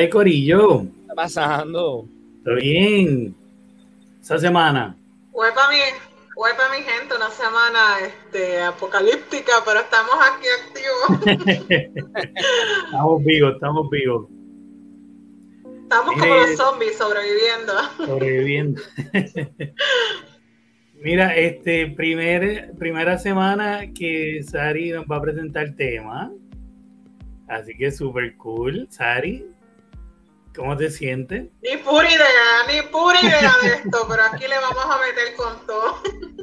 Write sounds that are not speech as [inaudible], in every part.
hay, Corillo? ¿Qué está pasando? ¿Todo bien? Esa semana. Fue para mi, fue para mi gente una semana este, apocalíptica, pero estamos aquí activos. [laughs] estamos vivos, estamos vivos. Estamos como los zombies sobreviviendo. Sobreviviendo. [laughs] Mira, este primer, primera semana que Sari nos va a presentar tema. Así que súper cool. Sari, ¿cómo te sientes? Ni pura idea, ni pura idea de esto, pero aquí le vamos a meter con todo.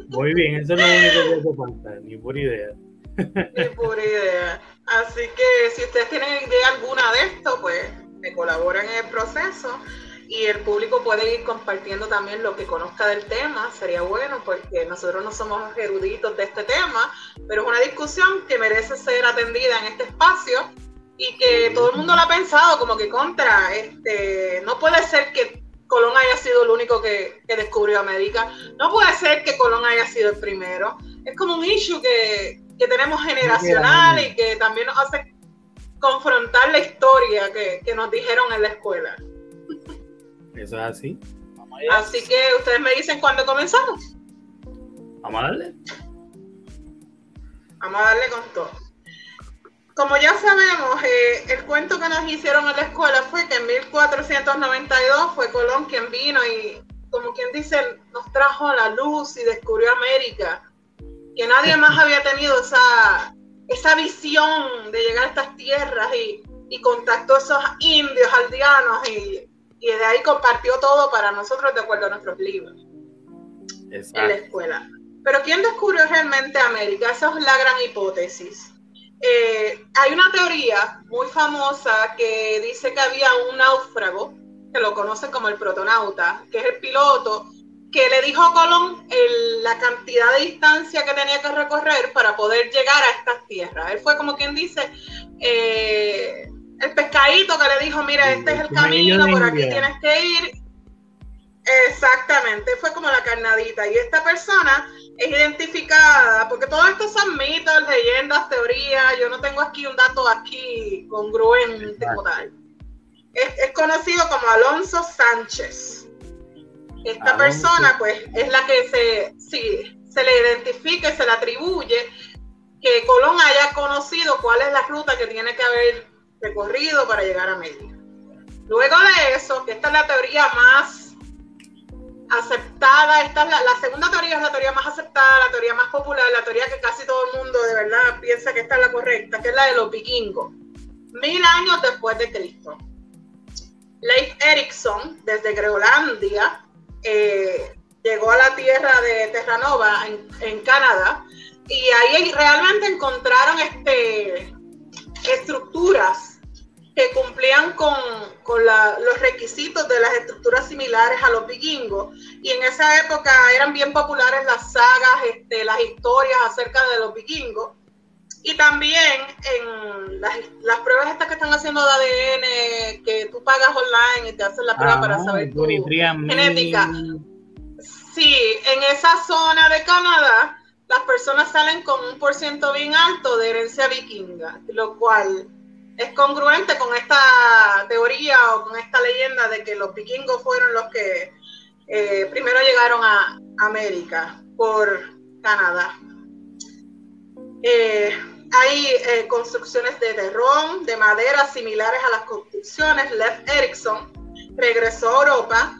Muy bien, eso es lo único que hace falta, ni pura idea. Ni pura idea. Así que si ustedes tienen idea alguna de esto, pues me colaboran en el proceso y el público puede ir compartiendo también lo que conozca del tema, sería bueno porque nosotros no somos eruditos de este tema, pero es una discusión que merece ser atendida en este espacio y que todo el mundo lo ha pensado como que contra, este, no puede ser que Colón haya sido el único que, que descubrió América, no puede ser que Colón haya sido el primero, es como un issue que, que tenemos generacional y que también nos hace confrontar la historia que, que nos dijeron en la escuela. Eso es así. Así que ustedes me dicen cuándo comenzamos. Vamos a darle. Vamos a darle con todo. Como ya sabemos, eh, el cuento que nos hicieron en la escuela fue que en 1492 fue Colón quien vino y, como quien dice, nos trajo la luz y descubrió América. Que nadie más había tenido esa, esa visión de llegar a estas tierras y, y contactó a esos indios aldeanos y y de ahí compartió todo para nosotros de acuerdo a nuestros libros Exacto. en la escuela. Pero ¿quién descubrió realmente América? Esa es la gran hipótesis. Eh, hay una teoría muy famosa que dice que había un náufrago, que lo conocen como el protonauta, que es el piloto, que le dijo a Colón el, la cantidad de distancia que tenía que recorrer para poder llegar a estas tierras. Él fue como quien dice, eh, el pescadito que le dijo, mira, este es el camino, por aquí tienes que ir. Exactamente, fue como la carnadita. Y esta persona es identificada, porque todo esto son mitos, leyendas, teorías. Yo no tengo aquí un dato aquí congruente como tal. Es, es, conocido como Alonso Sánchez. Esta Alonso. persona, pues, es la que se, sí, se le identifica y se le atribuye que Colón haya conocido cuál es la ruta que tiene que haber recorrido para llegar a América. Luego de eso, que esta es la teoría más aceptada, esta es la, la, segunda teoría es la teoría más aceptada, la teoría más popular, la teoría que casi todo el mundo de verdad piensa que esta es la correcta, que es la de los vikingos, mil años después de Cristo. Leif Erikson, desde Groenlandia, eh, llegó a la tierra de Terranova, en, en Canadá, y ahí realmente encontraron este, estructuras que cumplían con, con la, los requisitos de las estructuras similares a los vikingos. Y en esa época eran bien populares las sagas, este, las historias acerca de los vikingos. Y también en las, las, pruebas estas que están haciendo de ADN, que tú pagas online y te hacen la prueba ah, para saber tu genética. Sí, en esa zona de Canadá las personas salen con un por ciento bien alto de herencia vikinga, lo cual es congruente con esta teoría o con esta leyenda de que los vikingos fueron los que eh, primero llegaron a América por Canadá. Eh, hay eh, construcciones de terrón, de madera similares a las construcciones. Lev Erikson regresó a Europa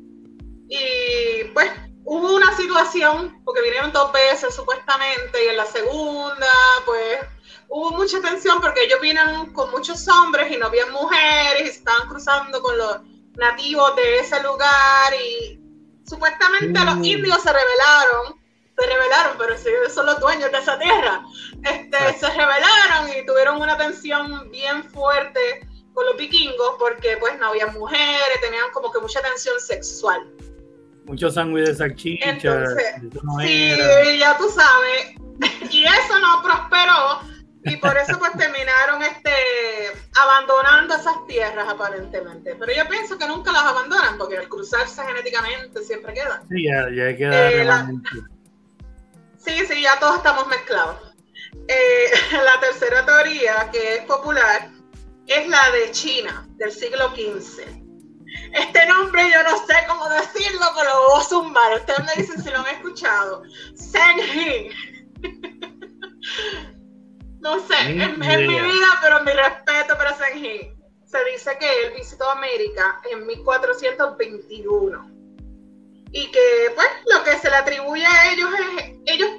y pues hubo una situación, porque vinieron dos veces supuestamente, y en la segunda, pues hubo mucha tensión porque ellos vienen con muchos hombres y no había mujeres, y estaban cruzando con los nativos de ese lugar, y supuestamente mm. los indios se rebelaron, se rebelaron, pero ellos son los dueños de esa tierra, este, ah. se rebelaron y tuvieron una tensión bien fuerte con los vikingos porque pues no había mujeres, tenían como que mucha tensión sexual mucho sándwich de salchicha. Entonces, no sí, ya tú sabes. [laughs] Y eso no prosperó. Y por eso pues terminaron este abandonando esas tierras aparentemente. Pero yo pienso que nunca las abandonan, porque al cruzarse genéticamente siempre queda. Sí, ya, ya queda eh, la, Sí, sí, ya todos estamos mezclados. Eh, [laughs] la tercera teoría, que es popular, es la de China, del siglo XV. Este nombre yo no sé cómo decirlo, pero lo voy a zumbar. Ustedes me dicen si lo han escuchado. He. [laughs] No sé, es, mi vida, pero mi respeto para He. Se dice que él visitó América en 1421 y que pues lo que se le atribuye a ellos es, ellos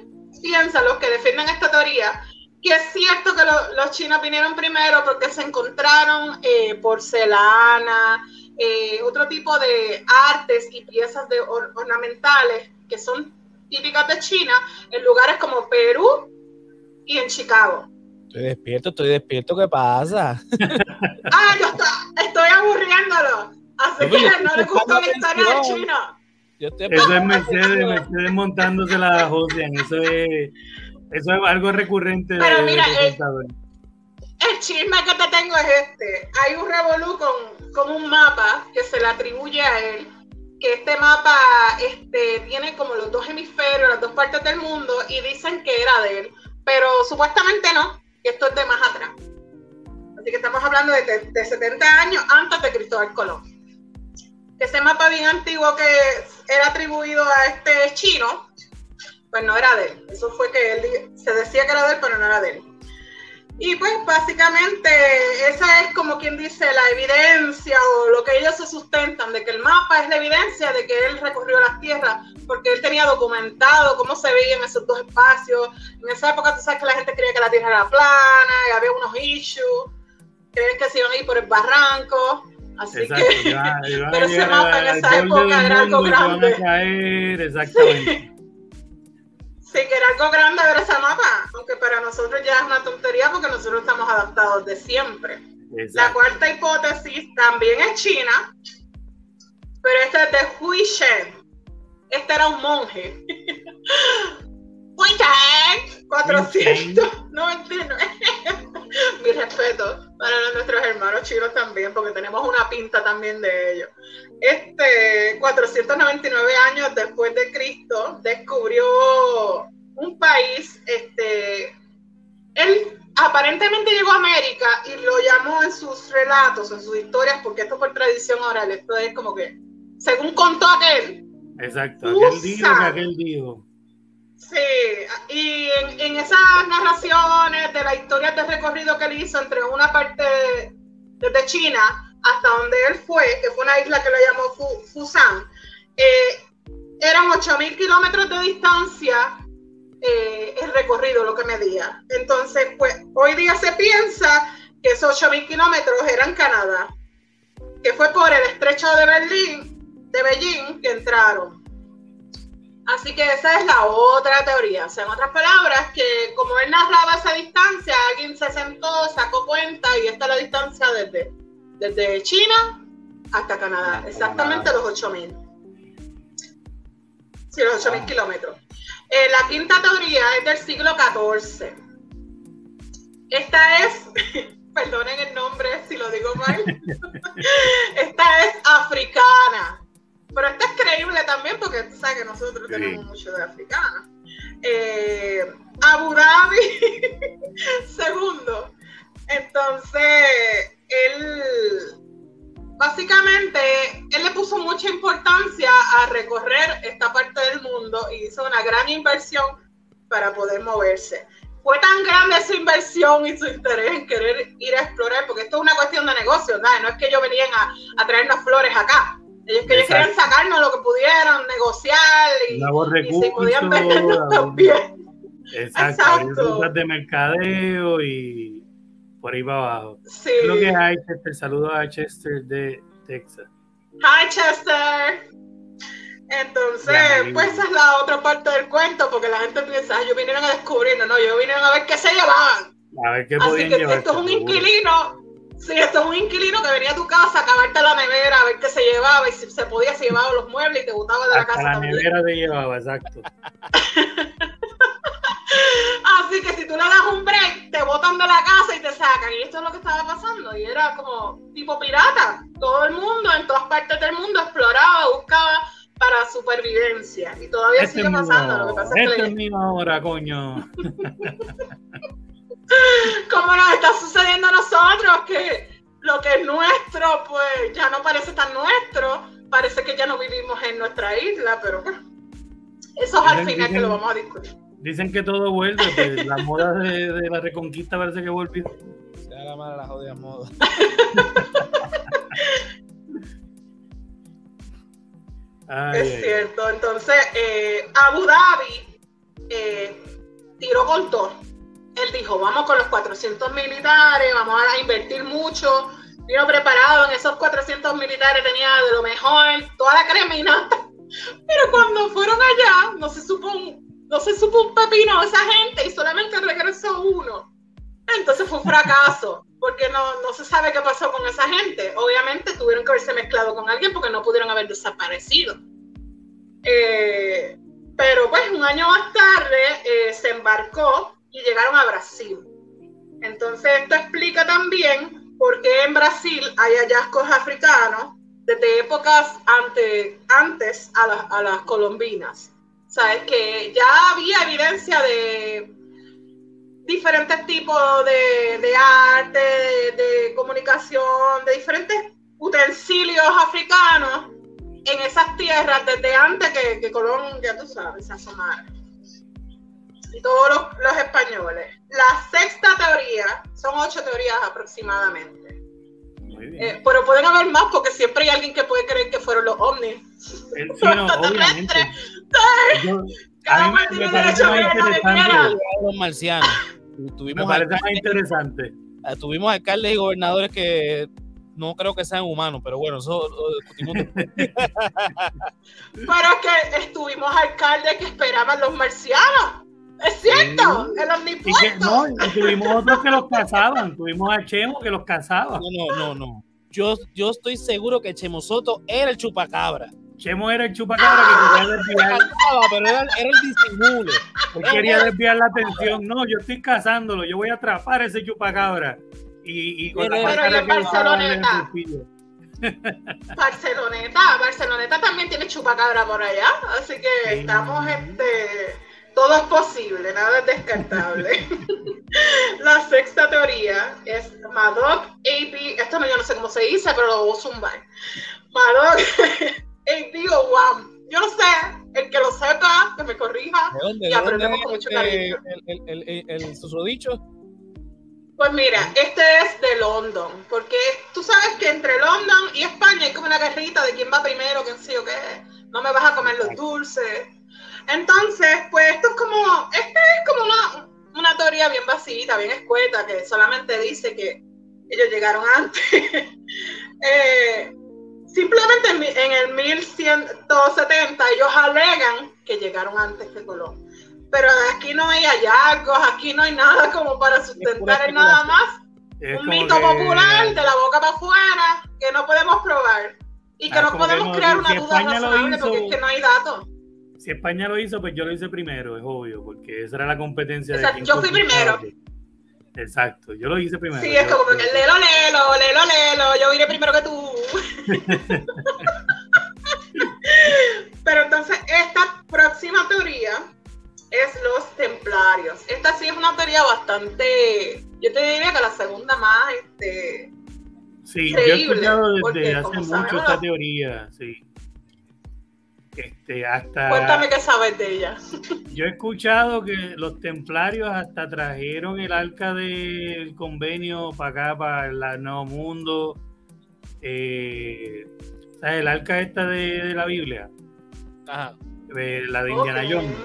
piensan, los que defienden esta teoría, que es cierto que los chinos vinieron primero porque se encontraron eh, porcelana, eh, otro tipo de artes y piezas de ornamentales que son típicas de China en lugares como Perú y en Chicago. Estoy despierto, estoy despierto, ¿qué pasa? [laughs] ah, yo estoy, aburriéndolo. Así que no le gustó la historia de China. Eso es Mercedes, Mercedes montándose la Josian, eso es, eso es algo recurrente. Pero mira, el, chisme que te tengo es este. Hay un revolú con, con un mapa que se le atribuye a él, que este mapa este, tiene como los dos hemisferios, las dos partes del mundo, y dicen que era de él, pero supuestamente no, que esto es de más atrás. Así que estamos hablando de, de 70 años antes de Cristóbal Colón ese mapa bien antiguo que era atribuido a este chino, pues no era de él. Eso fue que él se decía que era de él, pero no era de él. Y pues básicamente esa es como quien dice la evidencia o lo que ellos se sustentan de que el mapa es la evidencia de que él recorrió las tierras porque él tenía documentado cómo se veían esos dos espacios. En esa época tú sabes que la gente creía que la tierra era plana y había unos issues, creen que se iban a ir por el barranco. Así que, [laughs] pero ese mapa en esa época era algo grande. Caer, [laughs] exactamente. sí, era algo grande ver ese mapa, aunque para nosotros ya es una tontería porque nosotros estamos adaptados de siempre. La cuarta hipótesis también es China, pero esta es de Hui Shen. Este era un monje. [laughs] Hui Shen, 499. [laughs] Mi respeto para nuestros hermanos chinos también, porque tenemos una pinta también de ellos. Este, 499 años después de Cristo, descubrió un país, este, él aparentemente llegó a América y lo llamó en sus relatos, en sus historias, porque esto por tradición oral, esto es como que, según contó aquel. Exacto, aquel dijo que aquel dijo. Sí, y en, esas narraciones de la historia de recorrido que él hizo entre una parte desde China hasta donde él fue, que fue una isla que lo llamó Fusan, eh, eran 8.000 kilómetros de distancia eh, el recorrido, lo que medía. Entonces, pues hoy día se piensa que esos 8.000 kilómetros eran Canadá, que fue por el estrecho de Berlín, de Beijing, que entraron. Así que esa es la otra teoría. O sea, en otras palabras, que como él narraba esa distancia, alguien se sentó, sacó cuenta y esta es la distancia desde, desde China hasta Canadá. Exactamente los 8000. Sí, los 8000 kilómetros. Eh, la quinta teoría es del siglo XIV. Esta es, [laughs] perdonen el nombre si lo digo mal, [laughs] esta es africana. Pero esto es creíble también porque tú sabes que nosotros tenemos mucho de africana. Eh, Abu Dhabi, [laughs] segundo. Entonces, él, básicamente, él le puso mucha importancia a recorrer esta parte del mundo y hizo una gran inversión para poder moverse. Fue tan grande esa inversión y su interés en querer ir a explorar, porque esto es una cuestión de negocio, ¿no? no es que ellos venían a, a traernos flores acá ellos, que querían sacarnos lo que pudieran, negociar y, y si podían vendernos también. Exacto, Exacto. de mercadeo y por ahí para abajo. Sí. Lo que hay, Chester. Saludos a Chester de Texas. Hi, Chester. Entonces, pues esa es la otra parte del cuento, porque la gente piensa, ellos vinieron a descubrir, no, no, ellos vinieron a ver qué se llevaban. A ver qué Así que esto es un inquilino Sí, esto es un inquilino que venía a tu casa a cavarte la nevera, a ver qué se llevaba y si se podía se llevaba los muebles y te gustaba de la casa. La nevera te llevaba, exacto. [laughs] Así que si tú le das un break, te botan de la casa y te sacan. Y esto es lo que estaba pasando. Y era como tipo pirata. Todo el mundo, en todas partes del mundo, exploraba, buscaba para supervivencia. Y todavía este sigue pasando. lo que pasa es que es coño. [laughs] como nos está sucediendo a nosotros, que lo que es nuestro, pues ya no parece tan nuestro, parece que ya no vivimos en nuestra isla, pero bueno, eso es al final que lo vamos a discutir. Dicen que todo vuelve, pues la moda de, de, la reconquista parece que volvió. Sea la mala la jodida moda. Ay, es cierto, entonces eh, Abu Dhabi eh, tiró con todo. Él dijo, vamos con los 400 militares, vamos a invertir mucho. Vino preparado en esos 400 militares, tenía de lo mejor, toda la cremina. [laughs] Pero cuando fueron allá, no se supo un, no se supo un pepino esa gente y solamente regresó uno. Entonces fue un fracaso, porque no, no se sabe qué pasó con esa gente. Obviamente tuvieron que haberse mezclado con alguien porque no pudieron haber desaparecido. Eh, pero pues un año más tarde eh, se embarcó y llegaron a Brasil. Entonces esto explica también por qué en Brasil hay hallazgos africanos desde épocas ante, antes a, las, a las colombinas. Sabes que ya había evidencia de diferentes tipos de, de arte, de, comunicación, de diferentes utensilios africanos en esas tierras desde antes que, que Colón, ya tú sabes, se asomara y todos los, los, españoles. La sexta teoría, son ocho teorías aproximadamente. Eh, pero pueden haber más porque siempre hay alguien que puede creer que fueron los ovnis. El, [laughs] sí, no, obviamente. Yo, a mí me, me parece más interesante. Los marcianos. Tuvimos me parece más interesante. Eh, tuvimos alcaldes y gobernadores que no creo que sean humanos, pero bueno, eso lo discutimos [laughs] Pero que estuvimos alcaldes que esperaban los marcianos. Es cierto, el omnipuesto. no, tuvimos otros que los cazaban, tuvimos a Chemo que los cazaba. No, no, no, no. Yo, yo estoy seguro que Chemo Soto era el chupacabra. Chemo era el chupacabra que quería desviar. pero era, era el disimulo. Él quería desviar la atención. No, yo estoy cazándolo, yo voy a atrapar a ese chupacabra. Y, y con pero la cara que Barceloneta. Barceloneta, Barceloneta también tiene chupacabra por allá, así que sí. estamos este todo es posible, nada es descartable. [laughs] la sexta teoría es Madoc AB, esto no, yo no sé cómo se dice, pero lo voy a zumbar. Madoc [laughs] AB o WAM. Yo no sé, el que lo sepa, que me corrija ¿De dónde, y aprendemos con mucho cariño. El, el, el, el, susodicho. Pues mira, este es de London, porque tú sabes que entre London y España hay como una guerrita de quién va primero, quién sí o qué. No me vas a comer los dulces entonces, pues esto es como, esta es como una, una teoría bien vacía, bien escueta, que solamente dice que ellos llegaron antes. [laughs] eh, simplemente en, en, el 1170 ellos alegan que llegaron antes que Colón. Pero aquí no hay hallazgos, aquí no hay nada como para sustentar en nada más. Es un mito que... popular de la boca para afuera que no podemos probar y que ah, no podemos crear una duda razonable hizo... porque es que no hay datos si España lo hizo, pues yo lo hice primero, es obvio, porque esa era la competencia. Exacto, de yo fui primero. Exacto, yo lo hice primero. Sí, es como que lelo, lelo, lelo, lelo, yo iré primero que tú. [laughs] Pero entonces, esta próxima teoría es los templarios. Esta sí es una teoría bastante, yo te diría que la segunda más, este, Sí, yo he escuchado desde hace mucho esta teoría, sí. Este, hasta, Cuéntame qué sabes de ella. Yo he escuchado que los templarios hasta trajeron el arca del convenio para acá, para el Nuevo Mundo. Eh, ¿sabes? El arca esta de, de la Biblia. Ajá. De, la de Indiana okay. Jones.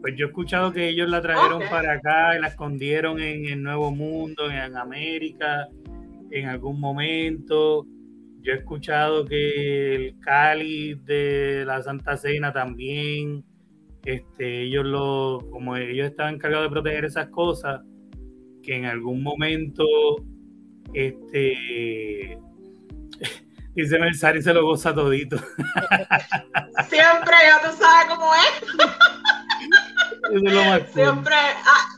Pues yo he escuchado que ellos la trajeron okay. para acá y la escondieron en el Nuevo Mundo, en América, en algún momento yo he escuchado que el cáliz de la Santa Cena también, este, ellos lo, como ellos estaban encargados de proteger esas cosas, que en algún momento, este, [laughs] dice Mersari se lo goza todito. [laughs] Siempre, ya tú sabes cómo es. Eso es lo más cool. Siempre, ah,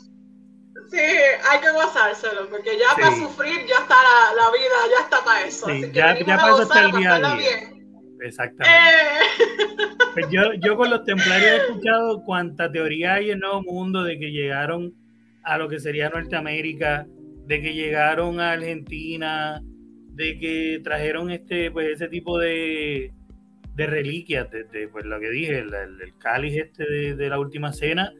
Sí, hay que gozárselo, porque ya sí. para sufrir ya está la, la, vida, ya está para eso. Sí, Así ya, ya para eso está el día a día. Exactamente. Eh. Pues yo, yo con los templarios he [laughs] escuchado cuánta teoría hay en el Nuevo Mundo de que llegaron a lo que sería Norteamérica, de que llegaron a Argentina, de que trajeron este, pues ese tipo de, de reliquias, desde pues lo que dije, el, cáliz este de, la última cena,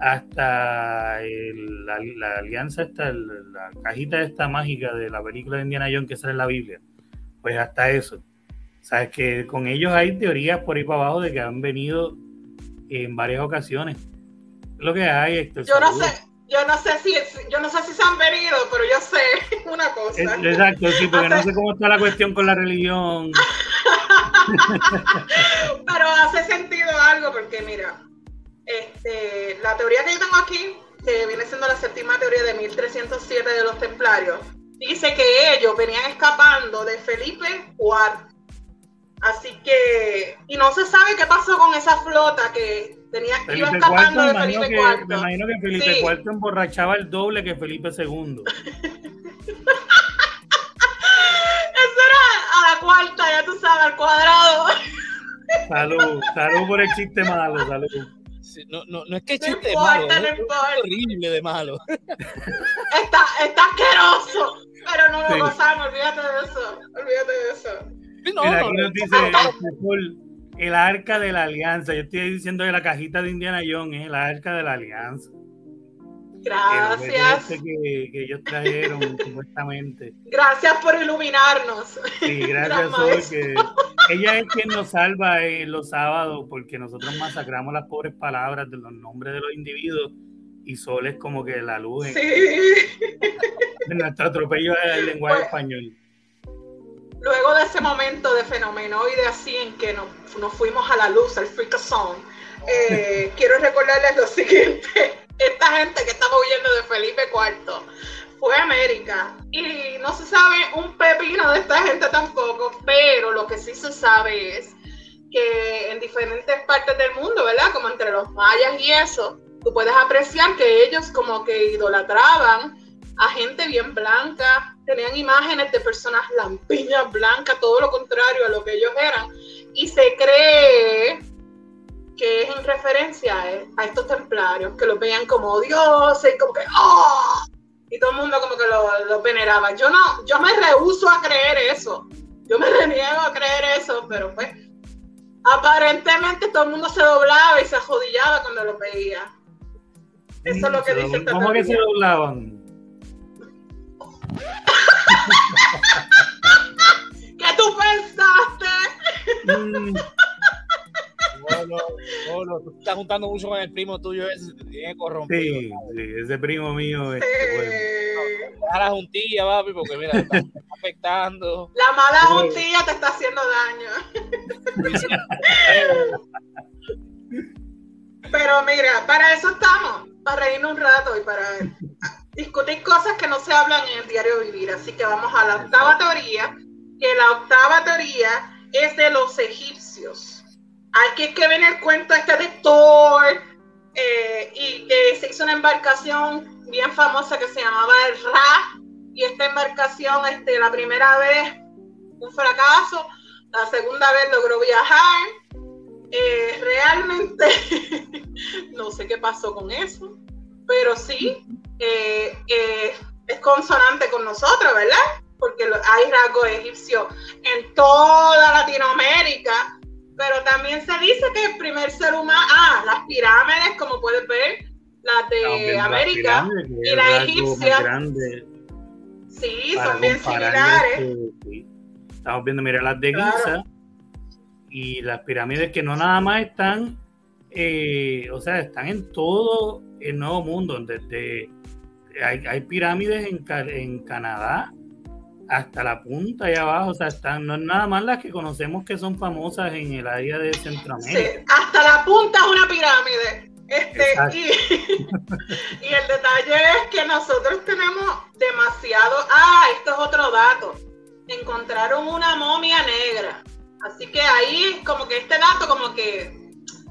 hasta la, alianza esta, la cajita esta mágica de la película de Indiana Jones que sale en la Biblia, pues hasta eso. Sabes que con ellos hay teorías por ahí para abajo de que han venido en varias ocasiones. Lo que hay, Héctor. Yo no sé, yo no sé si yo no sé si se han venido, pero yo sé [laughs] una cosa. Exacto, sí, porque no sé cómo está la cuestión con la religión. [laughs] pero hace sentido algo porque mira, este, la teoría que yo tengo aquí, que viene siendo la séptima teoría de 1307 de los templarios, dice que ellos venían escapando de Felipe IV. Así que, y no se sabe qué pasó con esa flota que tenía, iba escapando de Felipe IV. Me imagino que Felipe IV emborrachaba el doble que Felipe II. [laughs] Eso era a la cuarta, ya tú sabes, al cuadrado. Salud, salud por el chiste malo, salud. No, no, no es que el chiste no malo, es horrible de malo. [laughs] Está, está asqueroso, pero no lo gozamos, olvídate de eso, olvídate de eso. No, Mira, aquí nos dice el arca de la alianza. Yo estoy diciendo que la cajita de Indiana Jones es el arca de la alianza. Gracias. Que, que, ellos trajeron, [laughs] supuestamente. Gracias por iluminarnos. Sí, [laughs] gracias, porque ella es quien nos salva en los sábados, porque nosotros masacramos las pobres palabras de los nombres de los individuos y Sol es como que la luz sí. en, nuestro atropello del lenguaje español. Luego de ese momento de fenomenoide así en que nos, nos fuimos a la luz, al fricasón, eh, [laughs] quiero recordarles lo siguiente. Esta gente que estaba huyendo de Felipe IV fue a América y no se sabe un pepino de esta gente tampoco, pero lo que sí se sabe es que en diferentes partes del mundo, ¿verdad? Como entre los mayas y eso, tú puedes apreciar que ellos como que idolatraban a gente bien blanca, tenían imágenes de personas lampiñas blancas, todo lo contrario a lo que ellos eran. Y se cree que es en referencia a estos templarios, que los veían como dioses y como que ¡oh! Y todo el mundo como que los lo veneraba. Yo no, yo me rehuso a creer eso. Yo me [laughs] reniego a creer eso, pero pues aparentemente todo el mundo se doblaba y se ajodillaba cuando lo veía. Eso es lo que dice ¿Cómo que se doblaban? [laughs] ¿Qué tú pensaste? No, no, tú estás juntando mucho con el primo tuyo ese, te tiene corrompido. Sí, sí, ese primo mío. Este, bueno. No, la juntilla, papi, porque mira, te está [laughs] afectando. La mala juntilla te está haciendo daño. Pero mira, para eso estamos, para reírnos un rato y para discutir cosas que no se hablan en el diario vivir. Así que vamos a la octava teoría, que la octava teoría es de los egipcios. Hay que ver el cuento este de Thor eh, y que se hizo una embarcación bien famosa que se llamaba el Ra y esta embarcación, este, la primera vez un fracaso, la segunda vez logró viajar. Eh, realmente [laughs] no sé qué pasó con eso, pero sí, eh, eh, es consonante con nosotros, ¿verdad? Porque hay rasgos egipcios en toda Latinoamérica, pero también se dice que el primer ser humano, ah, las pirámides, como puedes ver, las de América y las egipcias. Sí, son bien similares. Estamos viendo, mira, las de Giza y las pirámides que no nada más están, eh, o sea, están en todo el nuevo mundo, desde hay, pirámides en, en, Canadá hasta la punta allá abajo, o sea, están, no es nada más las que conocemos que son famosas en el área de Centroamérica. Sí, hasta la punta es una pirámide. Este, y, [laughs] y, el detalle es que nosotros tenemos demasiado. Ah, esto es otro dato. Encontraron una momia negra. Así que ahí, como que este dato, como que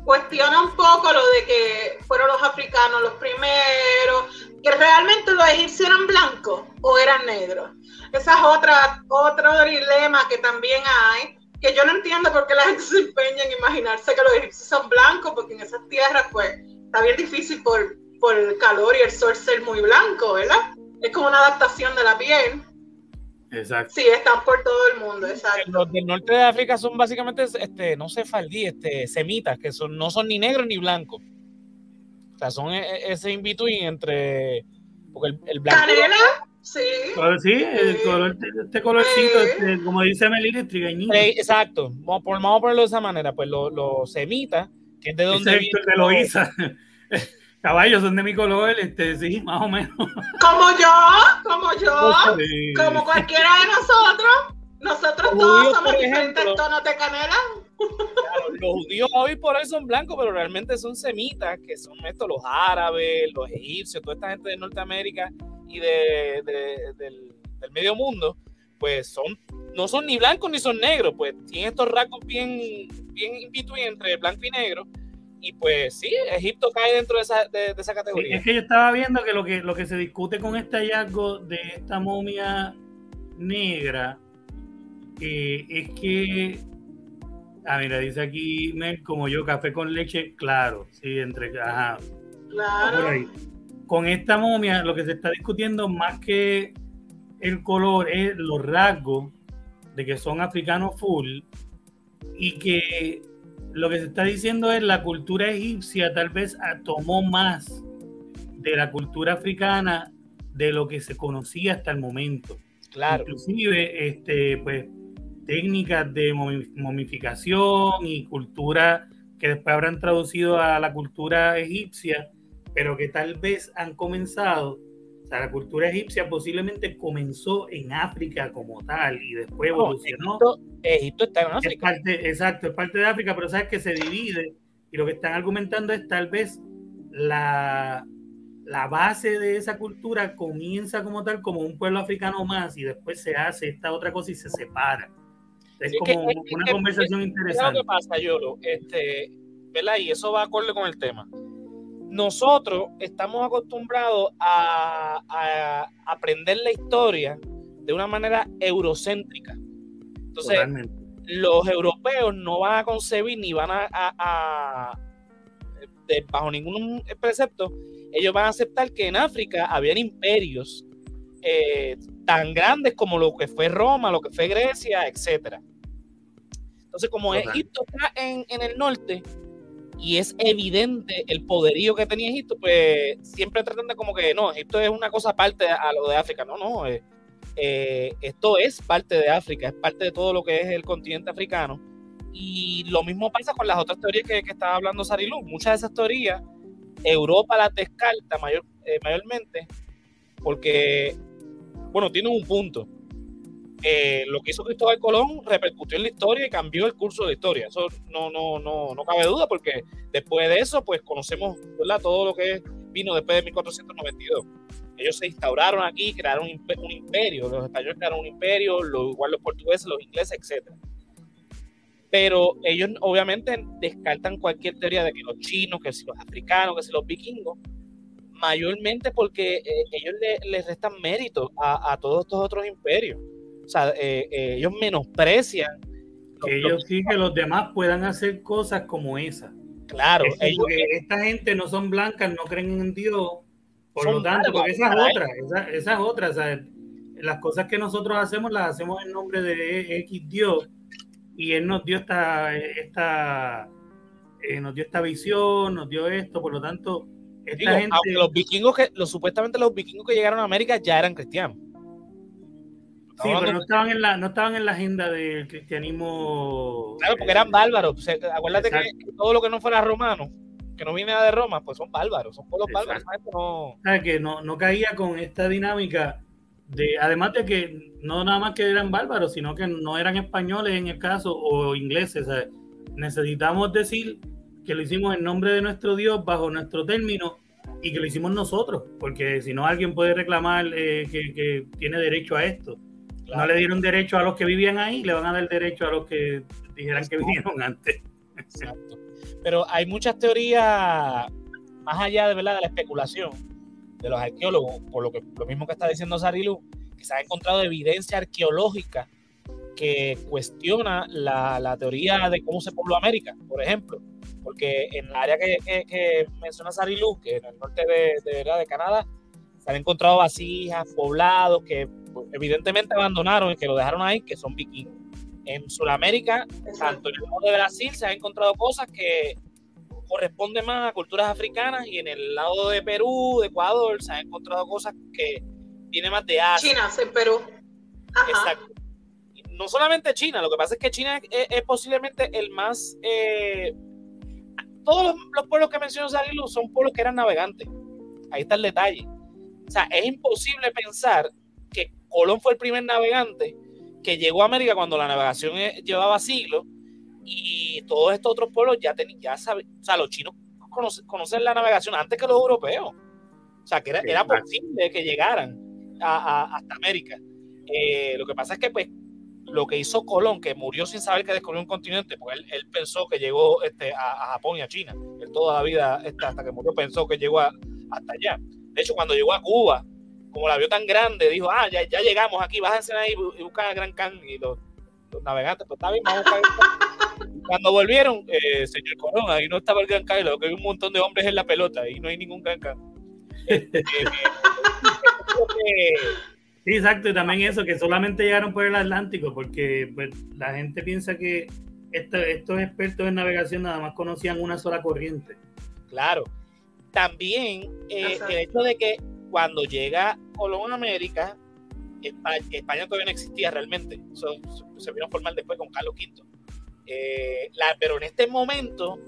cuestiona un poco lo de que fueron los africanos los primeros, que realmente los egipcios eran blancos o eran negros. Esa es otra, otro dilema que también hay, que yo no entiendo por qué la gente se empeña en imaginarse que los egipcios son blancos, porque en esas tierras pues está bien difícil por, el calor y el sol ser muy blanco, ¿verdad? Es como una adaptación de la piel. Exacto. Sí, están por todo el mundo, exacto. Los del norte de África son básicamente, este, no sé, faldí, este, semitas, que son, no son ni negros ni blancos. O sea, son e- e- ese in-between entre... Porque el, el blanco... Canela, sí. Color- sí, el Sí. color, este colorcito, Sí. este, como dice Melissa, trigueñito. Exacto, vamos, a pon- vamos a ponerlo de esa manera, pues los los semitas, que es de donde es el de Loíza. [laughs] Caballos son de mi color, este, sí, más o menos. Como yo, como yo, Sí. como cualquiera de nosotros. Nosotros Los todos somos diferentes ejemplo. tonos de canela. Claro, los judíos hoy por hoy son blancos, pero realmente son semitas, que son estos los árabes, los egipcios, toda esta gente de Norteamérica y de, de- del, del medio mundo, pues son no son ni blancos ni son negros, pues tienen estos rasgos bien, bien in between entre blanco y negro. Y pues sí, Egipto cae dentro de esa, de, de esa Sí, categoría. es que yo estaba viendo que lo que lo que se discute con este hallazgo de esta momia negra eh, es que ah mira dice aquí Mel como yo café con leche claro sí entre ajá por Claro. ahí con esta momia lo que se está discutiendo más que el color es los rasgos de que son africanos full y que lo que se está diciendo es la cultura egipcia tal vez ah, tomó más de la cultura africana de lo que se conocía hasta el momento. Claro. Inclusive, este, pues, técnicas de momi- momificación y cultura que después habrán traducido a la cultura egipcia, pero que tal vez han comenzado, o sea, la cultura egipcia posiblemente comenzó en África como tal y después No, evolucionó. Egipto, Egipto está en Es África. parte, exacto, es parte de África, pero sabes que se divide y lo que están argumentando es tal vez la, la base de esa cultura comienza como tal, como un pueblo africano más y después se hace esta otra cosa y se separa. Es Sí, como es que- una es que- conversación ¿Sabes interesante. lo que pasa, Yolo? Este, ¿verdad? Y eso va acorde con el tema. Nosotros estamos acostumbrados a, a aprender la historia de una manera eurocéntrica. Entonces, Totalmente. los europeos no van a concebir ni van a, a- a- de- bajo ningún precepto, ellos van a aceptar que en África habían imperios eh, tan grandes como lo que fue Roma, lo que fue Grecia, etcétera. Entonces, como Total. Egipto está en, en el norte y es evidente el poderío que tenía Egipto, pues siempre tratan de como que no, Egipto es una cosa aparte a lo de África. No, no, eh, eh, esto es parte de África, es parte de todo lo que es el continente africano. Y lo mismo pasa con las otras teorías que, que estaba hablando Sarilu. Muchas de esas teorías, Europa las descarta mayor, eh, mayormente porque, bueno, tienen un punto. Eh, lo que hizo Cristóbal Colón repercutió en la historia y cambió el curso de la historia. Eso no, no, no, no cabe duda porque después de eso, pues conocemos ¿verdad? todo lo que vino después de 1492 ellos se instauraron aquí, crearon un impe- un imperio, los españoles crearon un imperio, lo, igual los portugueses, los ingleses, etc. Pero ellos obviamente descartan cualquier teoría de que los chinos, que si los africanos, que si los vikingos, mayormente porque eh, ellos le, le restan mérito a, a todos estos otros imperios. O sea, eh, eh, ellos menosprecian. Que los- ellos sí que los demás puedan hacer cosas como esa. claro, Es ellos, como que esta gente no son blancas, no creen en Dios. Por lo tanto, porque esa es bárbaros, otra, esa, esa es otra. o sea, las cosas que nosotros hacemos las hacemos en nombre de X Dios y Él nos dio esta, esta eh, nos dio esta visión, nos dio esto, por lo tanto, esta digo, gente... aunque los vikingos que, los, supuestamente los vikingos que llegaron a América ya eran cristianos. Sí, pero no estaban en la, no estaban en la agenda del cristianismo. Claro, porque eh, eran bárbaros. O sea, acuérdate que todo lo que no fuera romano, que no viene de Roma, pues son bárbaros, son pueblos bárbaros. No- ¿sabes? que no, no caía con esta dinámica de, además de que no nada más que eran bárbaros, sino que no eran españoles en el caso o ingleses. ¿sabes? Necesitamos decir que lo hicimos en nombre de nuestro Dios, bajo nuestro término, y que lo hicimos nosotros, porque si no alguien puede reclamar eh, que, que tiene derecho a esto. No le dieron derecho a los que vivían ahí, le van a dar derecho a los que dijeran que vinieron antes. Exacto. Pero hay muchas teorías, más allá de, ¿verdad? de la especulación de los arqueólogos, por lo, que, lo mismo que está diciendo Sarilu, que se ha encontrado evidencia arqueológica que cuestiona la, la teoría de cómo se pobló América, por ejemplo. Porque en el área que, que, que menciona Sarilu, que en el norte de, de, ¿verdad? de Canadá, se han encontrado vasijas, poblados que evidentemente abandonaron y que lo dejaron ahí, que son vikingos. En Sudamérica, tanto en el norte de Brasil, se han encontrado cosas que corresponden más a culturas africanas y en el lado de Perú, de Ecuador, se han encontrado cosas que vienen más de Asia. China, en Perú. Exacto. No solamente China, lo que pasa es que China es, posiblemente el más... Eh, todos los, pueblos que mencionó Salilu son pueblos que eran navegantes. Ahí está el detalle. O sea, es imposible pensar Colón fue el primer navegante que llegó a América cuando la navegación eh, llevaba siglos y todos estos otros pueblos ya tenían, ya saben, o sea, los chinos conocen, la navegación antes que los europeos. O sea, que era, era posible que llegaran a, hasta América. Eh, lo que pasa es que, pues, lo que hizo Colón, que murió sin saber que descubrió un continente, porque él, pensó que llegó este, a, Japón y a China. Él toda la vida, este, hasta que murió, pensó que llegó hasta allá. De hecho, cuando llegó a Cuba, como la vio tan grande, dijo, ah, ya, ya llegamos aquí, bájense ahí y buscan a Gran Can. Y los, navegantes, pues está bien, vamos a buscar. Cuando volvieron, eh, señor Colón, ahí no estaba el Gran Can, lo que hay un montón de hombres en la pelota y no hay ningún Gran Can. Este, [laughs] sí, exacto, y también eso, que solamente llegaron por el Atlántico, porque pues, la gente piensa que estos expertos en navegación nada más conocían una sola corriente. Claro. También eh, el hecho de que cuando llega Colón a América, España, todavía no existía realmente. Se vino a formar después con Carlos V. Eh, pero en este momento,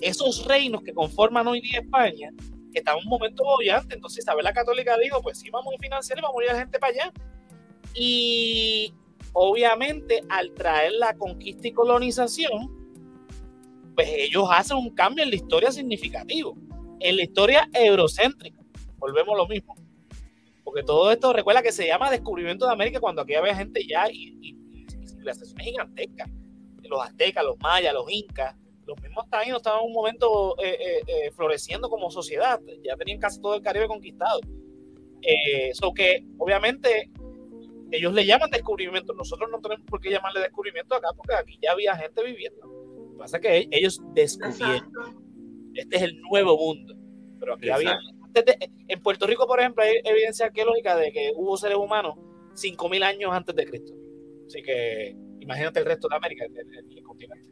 esos reinos que conforman hoy día España, estaban en un momento bollante. Entonces Isabel la Católica dijo, pues sí, vamos a financiar y vamos a ir a la gente para allá. Y obviamente al traer la conquista y colonización, pues ellos hacen un cambio en la historia significativo, en la historia eurocéntrica volvemos lo mismo. Porque todo esto recuerda que se llama descubrimiento de América cuando aquí había gente ya y, y, y civilizaciones gigantescas. Los aztecas, los mayas, los incas, los mismos taínos estaban en un momento eh, eh, eh, floreciendo como sociedad. Ya tenían casi todo el Caribe conquistado. Eso que obviamente ellos le llaman descubrimiento. Nosotros no tenemos por qué llamarle descubrimiento acá porque aquí ya había gente viviendo. Lo que pasa es que ellos descubrieron. Este es el nuevo mundo. Pero aquí había en Puerto Rico, por ejemplo, hay evidencia arqueológica de que hubo seres humanos 5.000 años antes de Cristo. Así que imagínate el resto de América, el, continente.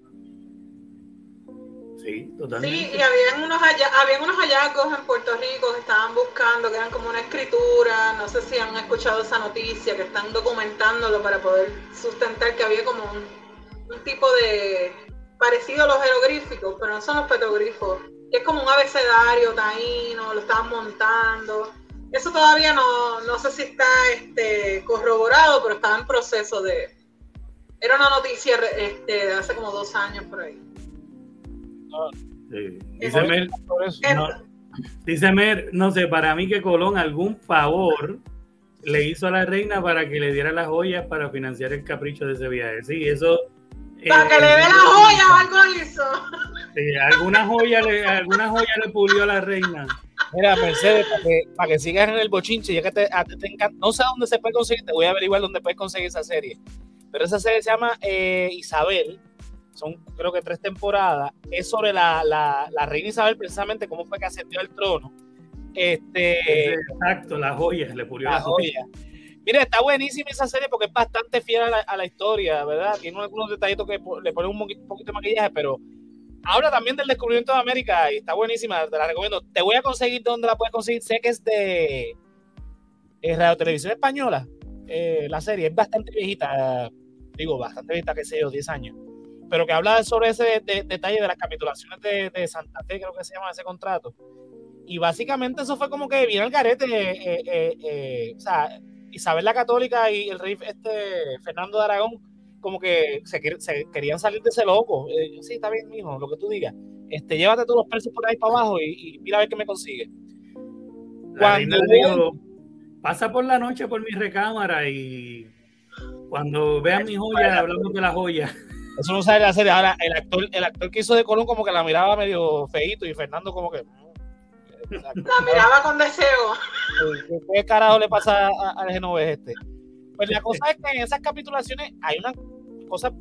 Sí, totalmente. Sí, y habían unos, habían unos hallazgos en Puerto Rico que estaban buscando, que eran como una escritura, no sé si han escuchado esa noticia, que están documentándolo para poder sustentar que había como un, un tipo de parecido a los jeroglíficos, pero no son los petroglifos que es como un abecedario taíno, lo estaban montando. Eso todavía no, no sé si está este, corroborado, pero estaba en proceso de... Era una noticia este, de hace como dos años por ahí. Sí. Dice, Mer, no, dice Mer, no sé, para mí que Colón algún favor le hizo a la reina para que le diera las joyas para financiar el capricho de ese viaje. Sí, eso para que le dé la joya o algo hizo. Sí, alguna joya le, alguna joya le pulió a la reina. Mira, Mercedes, para que, para que sigas en el bochinche, ya que te, encanta, no sé dónde se puede conseguir, te voy a averiguar dónde puedes conseguir esa serie. Pero esa serie se llama eh, Isabel, son creo que tres temporadas, es sobre la, la, la, reina Isabel, precisamente cómo fue que ascendió al trono. Este, Exacto, la joya, le pulió la, joya. Mira, está buenísima esa serie porque es bastante fiel a la, historia, ¿verdad? Tiene algunos detallitos que le ponen un poquito, de maquillaje, pero habla también del descubrimiento de América y está buenísima, te la recomiendo. Te voy a conseguir donde la puedes conseguir. Sé que es de Radio Televisión Española. Eh, la serie es bastante viejita, digo, bastante viejita, que sé yo, 10 años. Pero que habla sobre ese detalle de las capitulaciones de, Santa Fe, creo que se llama ese contrato. Y básicamente eso fue como que viene el garete, eh, eh, o sea, Isabel la Católica y el rey este, Fernando de Aragón, como que se, querían salir de ese loco. Eh, sí, está bien, mijo, lo que tú digas. Este, llévate todos los precios por ahí para abajo y, mira a ver qué me consigue. Cuando pasa por la noche por mi recámara y cuando vean mi joya, hablando de la joya. Eso no sabe la serie. Ahora, el actor, el actor que hizo de Colón como que la miraba medio feito y Fernando como que la miraba con deseo. ¿Qué carajo le pasa al genovés este? Pues la cosa es que en esas capitulaciones hay una cosa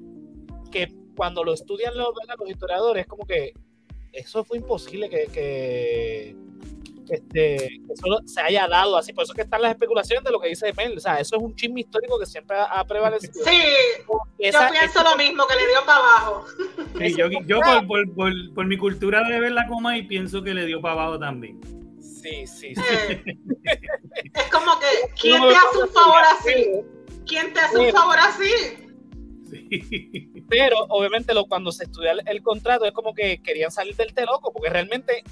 que cuando lo estudian los, los historiadores, como que eso fue imposible que, este, eso se haya dado así. Por eso que están las especulaciones de lo que dice Mel. O sea, eso es un chisme histórico que siempre ha, prevalecido. Sí, yo pienso lo mismo, que le dio para abajo. yo, por, por, por, mi cultura de ver la coma y pienso que le dio para abajo también. Sí, sí, sí. Eh, es como que, ¿quién te hace un favor así? ¿Quién te hace un favor así? Pero obviamente lo, cuando se estudia el, contrato es como que querían salir del teloco, porque realmente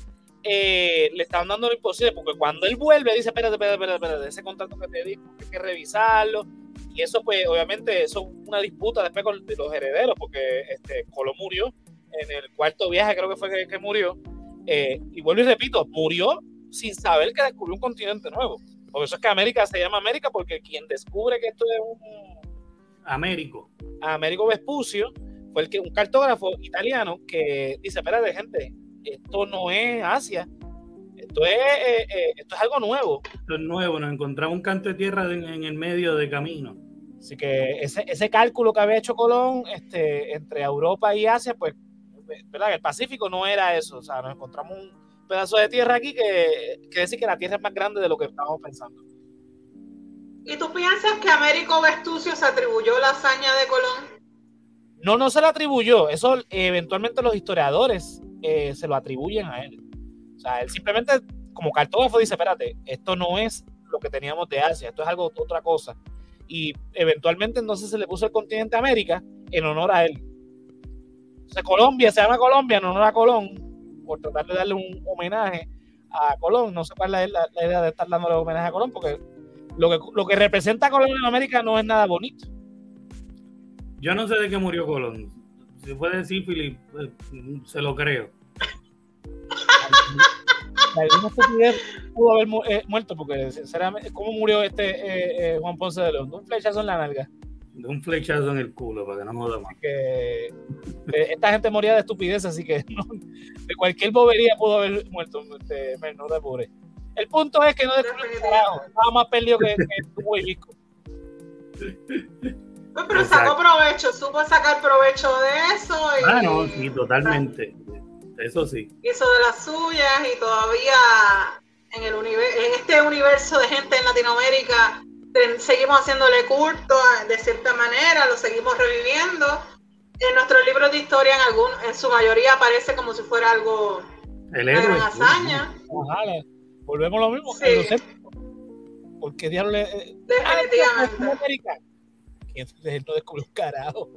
eh, le estaban dando lo imposible, porque cuando él vuelve dice, espérate, espérate, espérate, espérate, ese contrato que te dijo, hay que revisarlo. Y eso pues obviamente eso es una disputa después con los herederos, porque este, Colón murió en el cuarto viaje, creo que fue que, murió. Eh, y vuelvo y repito, murió sin saber que descubrió un continente nuevo. Por eso es que América se llama América, porque quien descubre que esto es un... Américo. Américo Vespucio fue el que, un cartógrafo italiano que dice, espérate gente, esto no es Asia, esto es, eh, eh, esto es algo nuevo. Esto es nuevo, nos encontramos un canto de tierra en, el medio de camino. Así que ese, ese, cálculo que había hecho Colón este, entre Europa y Asia, pues, ¿verdad? El Pacífico no era eso, o sea, nos encontramos un pedazo de tierra aquí que quiere decir que la tierra es más grande de lo que estábamos pensando. ¿Y tú piensas que Américo Vespucio se atribuyó la hazaña de Colón? No, no se la atribuyó. Eso eventualmente los historiadores eh, se lo atribuyen a él. O sea, él simplemente como cartógrafo dice, espérate, esto no es lo que teníamos de Asia, esto es algo otra cosa. Y eventualmente entonces se le puso el continente América en honor a él. O sea, Colombia se llama Colombia en honor a Colón por tratar de darle un homenaje a Colón. No sé cuál es la, idea de estar dándole homenaje a Colón, porque lo que, lo que representa a Colón en América no es nada bonito. Yo no sé de qué murió Colón. Si puede decir, Philip, pues, se lo creo. Pudo haber eh, muerto, porque sinceramente, ¿cómo murió este eh, eh, Juan Ponce de León? Un flechazo en la nalga de un flechazo en el culo para que no joda más. Que, eh, esta gente moría de estupidez, así que de cualquier bobería pudo haber muerto. Este, no te apures. El punto es que no descubrió carajo. Estaba más perdido que, que tu hijisco. Pues, pero sacó provecho, supo sacar provecho de eso. Y, ah, no, sí, totalmente. Eso sí. Hizo de las suyas y todavía en, el en este universo de gente en Latinoamérica seguimos haciéndole culto de cierta manera, lo seguimos reviviendo. En nuestros libros de historia, en algún, en su mayoría aparece como si fuera algo El héroe. una hazaña. Ojalá. Volvemos a lo mismo. Sí. ¿Por qué diablos le... Eh, Definitivamente. ¿Quién no descubrió un carajo?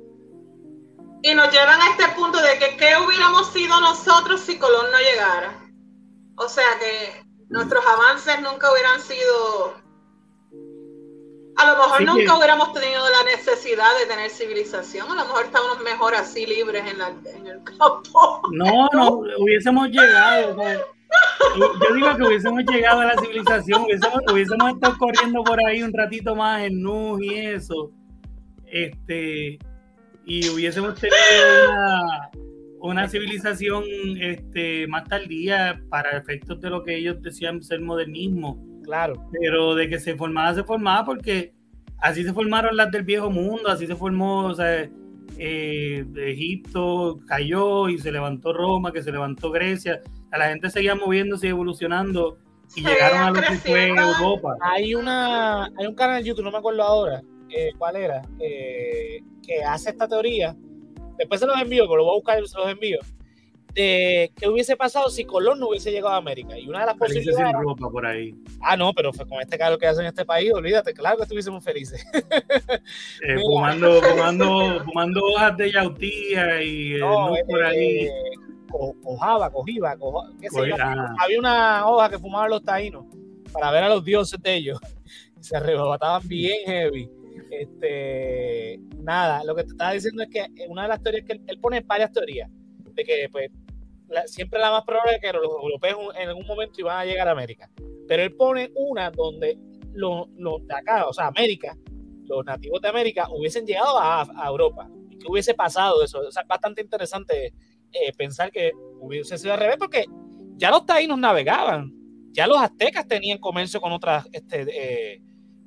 Y nos llevan a este punto de que qué hubiéramos sido nosotros si Colón no llegara. O sea que nuestros avances nunca hubieran sido a lo mejor nunca hubiéramos tenido la necesidad de tener civilización, a lo mejor estábamos mejor así libres en, la, en el campo. No, no, hubiésemos llegado. yo digo que hubiésemos llegado a la civilización, hubiésemos, estado corriendo por ahí un ratito más en Nus y eso. Este, y hubiésemos tenido una, una civilización este, más tardía para efectos de lo que ellos decían ser modernismo Claro. Pero de que se formaba, se formaba porque así se formaron las del viejo mundo, así se formó, o sea, eh, Egipto cayó y se levantó Roma, que se levantó Grecia. A la gente seguía moviéndose y evolucionando y llegaron a lo que fue Europa. Hay una, hay un canal en YouTube, no me acuerdo ahora eh, cuál era, eh, que hace esta teoría. Después se los envío, pero lo voy a buscar y se los envío de qué hubiese pasado si Colón no hubiese llegado a América. Y una de las posibilidades. por ahí. Ah, no, pero con este calor que hace en este país, olvídate, claro que estuviésemos felices. [laughs] Eh, fumando, fumando, fumando, hojas de yautía y no, por eh, ahí. cojaba, cojiba, qué sé yo. Había una hoja que fumaban los taínos para ver a los dioses de ellos. [laughs] Se arrebataban bien heavy. Este, nada, lo que te estaba diciendo es que una de las teorías que él pone varias teorías de que pues siempre la más probable es que los europeos en algún momento iban a llegar a América. Pero él pone una donde los, de acá, o sea, América, los nativos de América hubiesen llegado a, Europa. ¿Y qué hubiese pasado eso? Es bastante interesante eh, pensar que hubiese sido al revés, porque ya los taínos navegaban, ya los aztecas tenían comercio con otras, este, eh,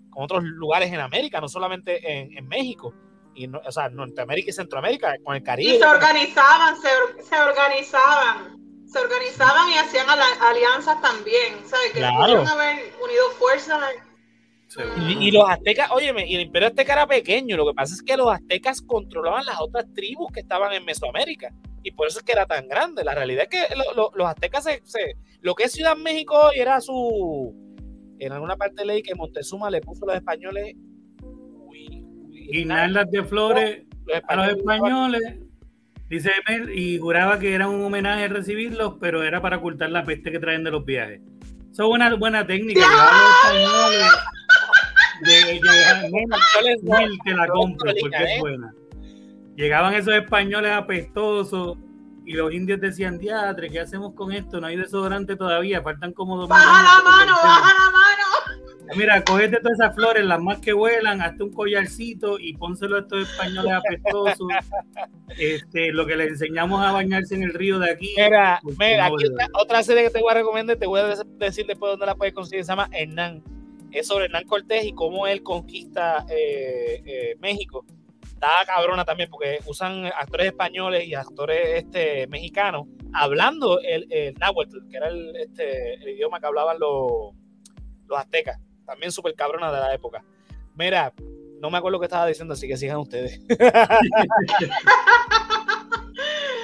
con otros lugares en América, no solamente en, en México y no, o sea, Norteamérica y Centroamérica, con el Caribe. Y se organizaban, se, organizaban, se organizaban y hacían alianzas también, ¿sabes? Que pudieron haber unido fuerzas. Y, los aztecas, óyeme, y el imperio azteca era pequeño, lo que pasa es que los aztecas controlaban las otras tribus que estaban en Mesoamérica, y por eso es que era tan grande. La realidad es que los aztecas, se, lo que es Ciudad México hoy era su, en alguna parte de ley que Montezuma le puso a los españoles guirnaldas de flores a los españoles. Dice y juraba que era un homenaje recibirlos, pero era para ocultar la peste que traen de los viajes. Eso es una buena técnica. la compro porque es buena. Llegaban esos españoles apestosos y los indios decían, diatre, ¿qué hacemos con esto? No hay desodorante todavía, faltan como dos Baja la mano, baja la mano. Mira, cogete todas esas flores, las más que vuelan, hasta un collarcito y pónselo a estos españoles apestosos. Este, lo que les enseñamos a bañarse en el río de aquí. Mira, mira, aquí otra, serie que te voy a recomendar, te voy a decir después dónde la puedes conseguir, se llama Hernán. Es sobre Hernán Cortés y cómo él conquista eh, eh, México está cabrona también porque usan actores españoles y actores este, mexicanos hablando el, el náhuatl, que era el, este, el idioma que hablaban los, los aztecas. También súper cabrona de la época. Mira, no me acuerdo lo que estaba diciendo, así que sigan ustedes. [laughs]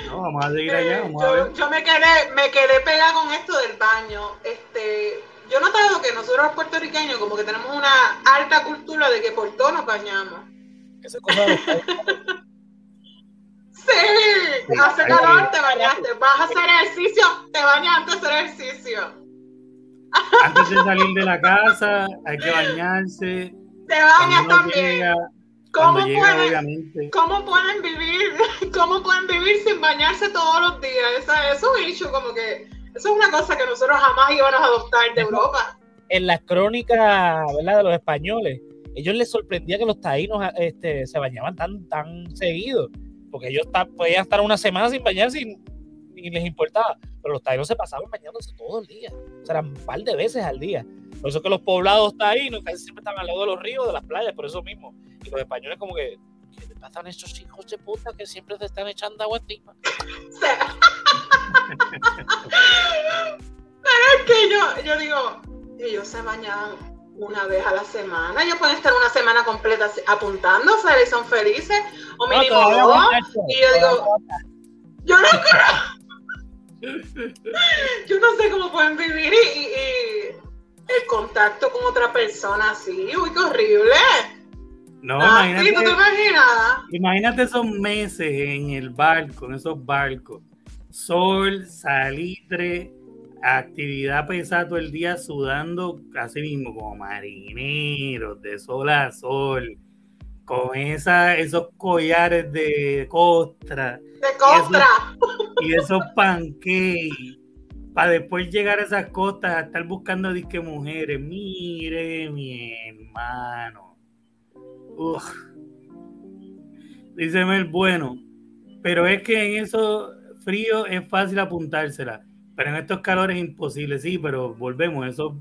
no, vamos a seguir allá. yo, yo me quedé, me quedé pegada con esto del baño. Este, yo he notado que nosotros los puertorriqueños como que tenemos una alta cultura de que por todo nos bañamos. Esa cosa Sí, hace calor, te bañaste. Vas a hacer ejercicio, te bañas antes de hacer ejercicio. Antes de salir de la casa, hay que bañarse. Te bañas también. ¿Cómo, pueden, ¿Cómo pueden vivir? [laughs] ¿Cómo pueden vivir sin bañarse todos los días? Eso, eso es un como que eso es una cosa que nosotros jamás íbamos a adoptar de Europa. En las crónicas, ¿verdad? De los españoles, ellos les sorprendía que los taínos este, se bañaban tan, tan seguido, porque ellos podían estar una semana sin bañarse y, les importaba, pero los taínos se pasaban bañándose todo el día, o sea, eran un par de veces al día. Por eso que los poblados taínos casi siempre estaban al lado de los ríos, de las playas, por eso mismo. Y los españoles como que, ¿qué le pasan estos hijos de puta que siempre se están echando agua encima? [laughs] Pero es que yo, yo digo, ellos se bañaban una vez a la semana. Ellos pueden estar una semana completa apuntándose y son felices. O mínimo dos. Y yo digo, yo no creo. Yo no sé cómo pueden vivir y, el contacto con otra persona así. Uy, qué horrible. No, imagínate, ¿tú te imaginas? Imagínate esos meses en el barco, en esos barcos. Sol, salitre, actividad pesada todo el día sudando así mismo como marineros de sol a sol con esa, esos collares de costra de costra. y esos, pancakes para después llegar a esas costas a estar buscando disque mujeres. Mire mi hermano. Uf. díceme el bueno pero es que en eso frío es fácil apuntársela pero en estos calores es imposible, sí, pero volvemos, esos,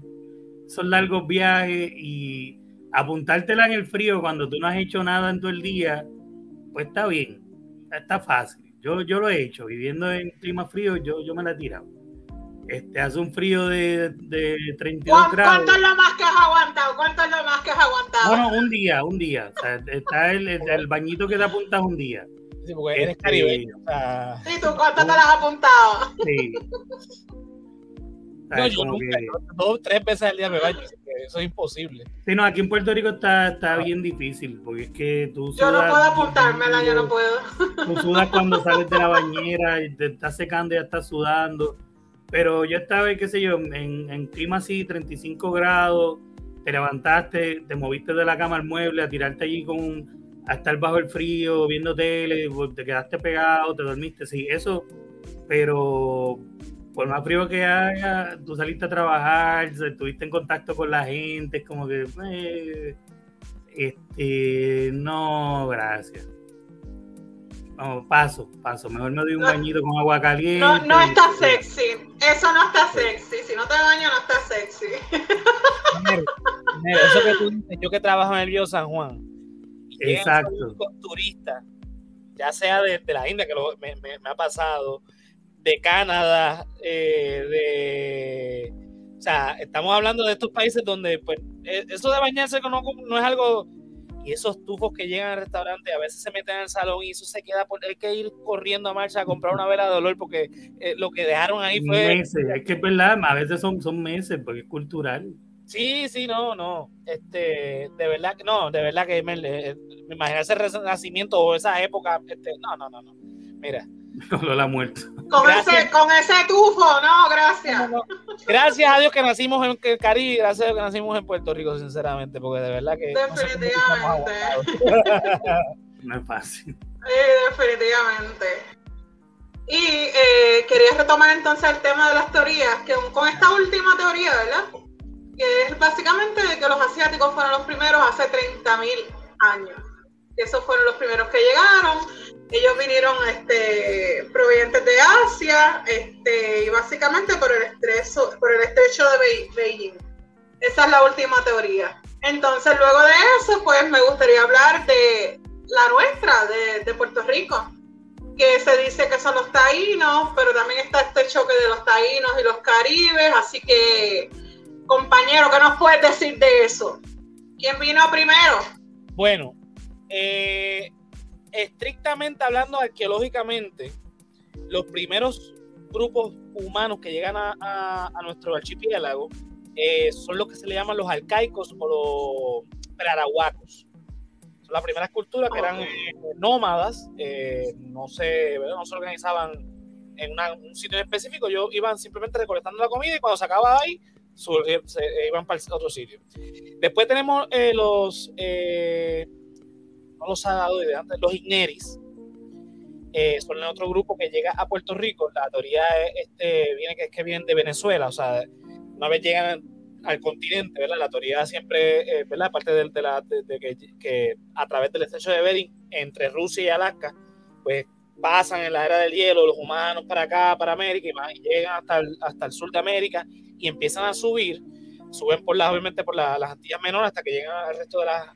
son largos viajes y apuntártela en el frío cuando tú no has hecho nada en todo el día, pues está bien, está fácil. Yo, yo lo he hecho, viviendo en clima frío, yo, yo me la he tirado. Este, hace un frío de, de 32 grados. ¿Cuánto es lo más que has aguantado? ¿Cuánto es lo más que has aguantado? Bueno, un día, un día. O sea, está el, el, bañito que te apuntas un día. Sí, porque eres este, caribeño. ¿Y tú cuánto te las has apuntado? Sí. [laughs] No, yo nunca, dos, tres veces al día me baño, eso es imposible. Sí, no, aquí en Puerto Rico está, está bien difícil, porque es que tú Yo no puedo apuntármela, yo no puedo. Tú sudas cuando sales de la bañera y te estás secando y ya estás sudando. Pero yo estaba, qué sé yo, en, en clima así, 35 grados, te levantaste, te moviste de la cama al mueble a tirarte allí con a estar bajo el frío, viendo tele, te quedaste pegado, te dormiste, sí, eso, pero por más frío que haya, tú saliste a trabajar, estuviste en contacto con la gente, es como que, eh, este, no, gracias. No, paso, paso. Mejor me doy un bañito con agua caliente. No, no está sexy. Eso no está sexy. Si no te bañas, no está sexy. eso que tú dices, yo que trabajo en el Río San Juan, Exacto. Con turistas, ya sea de, la India, que me, ha pasado, de Canadá, eh, de... O sea, estamos hablando de estos países donde, pues, e, eso de bañarse no, no es algo... Y esos tufos que llegan al restaurante, a veces se meten en el salón y eso se queda por... Hay que ir corriendo a marcha a comprar una vela de dolor porque eh, lo que dejaron ahí fue... Meses, es que es verdad, a veces son, son meses porque es cultural. Sí, sí, no, no. Este, de verdad que no, de verdad que me, me imagino ese renacimiento o esa época. Este, no, no, no, no. Mira. [laughs] Con la muerte. Con ese, con ese tufo, no, gracias. Gracias a Dios que nacimos en el Caribe, gracias a Dios que nacimos en Puerto Rico, sinceramente, porque de verdad que. Definitivamente. No, es fácil. definitivamente. Y eh, quería retomar entonces el tema de las teorías, que con esta última teoría, ¿verdad? que es básicamente que los asiáticos fueron los primeros hace 30.000 años. Esos fueron los primeros que llegaron. Ellos vinieron este, provenientes de Asia este, y básicamente por el, estrecho, por el estrecho de Beijing. Esa es la última teoría. Entonces, luego de eso, pues me gustaría hablar de la nuestra, de, de Puerto Rico, que se dice que son los taínos, pero también está este choque de los taínos y los caribes, así que Compañero, ¿qué nos puedes decir de eso? ¿Quién vino primero? Bueno, eh, estrictamente hablando arqueológicamente, los primeros grupos humanos que llegan a, nuestro archipiélago eh, son los que se le llaman los arcaicos o los prarahuacos. Son las primeras culturas que eran eh, nómadas, no, se, no se organizaban en un sitio específico, ellos iban simplemente recolectando la comida y cuando se acababa ahí, se iban para otro sitio. Después tenemos los, no los de antes, los igneris. Eh, son otro grupo que llega a Puerto Rico. La teoría este, viene que es que vienen de Venezuela, o sea, una vez llegan al continente, ¿verdad? La teoría siempre, ¿verdad? Aparte de, la, de, que, que, a través del estrecho de Bering entre Rusia y Alaska, pues pasan en la era del hielo los humanos para acá, para América, y, más, y llegan hasta el, hasta el sur de América y empiezan a subir, suben por las, obviamente por las Antillas menores hasta que llegan al resto de las,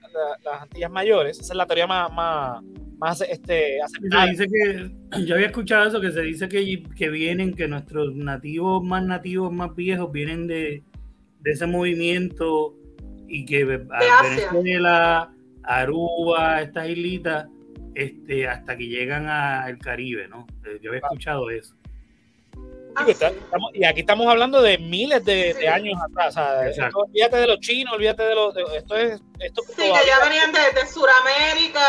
las Antillas mayores. Esa es la teoría más, más, más este, aceptada. Dice que, [clears throat] yo había escuchado eso, que se dice que, que vienen, que nuestros nativos más nativos, más viejos, vienen de, de ese movimiento y que Venezuela, Aruba, estas islitas, este, hasta que llegan al Caribe, ¿no? Eh, yo había escuchado eso. Ah, y aquí estamos hablando de miles de, años atrás. olvídate de los chinos, olvídate de los. esto es. Esto sí, que ya venían de, de Sudamérica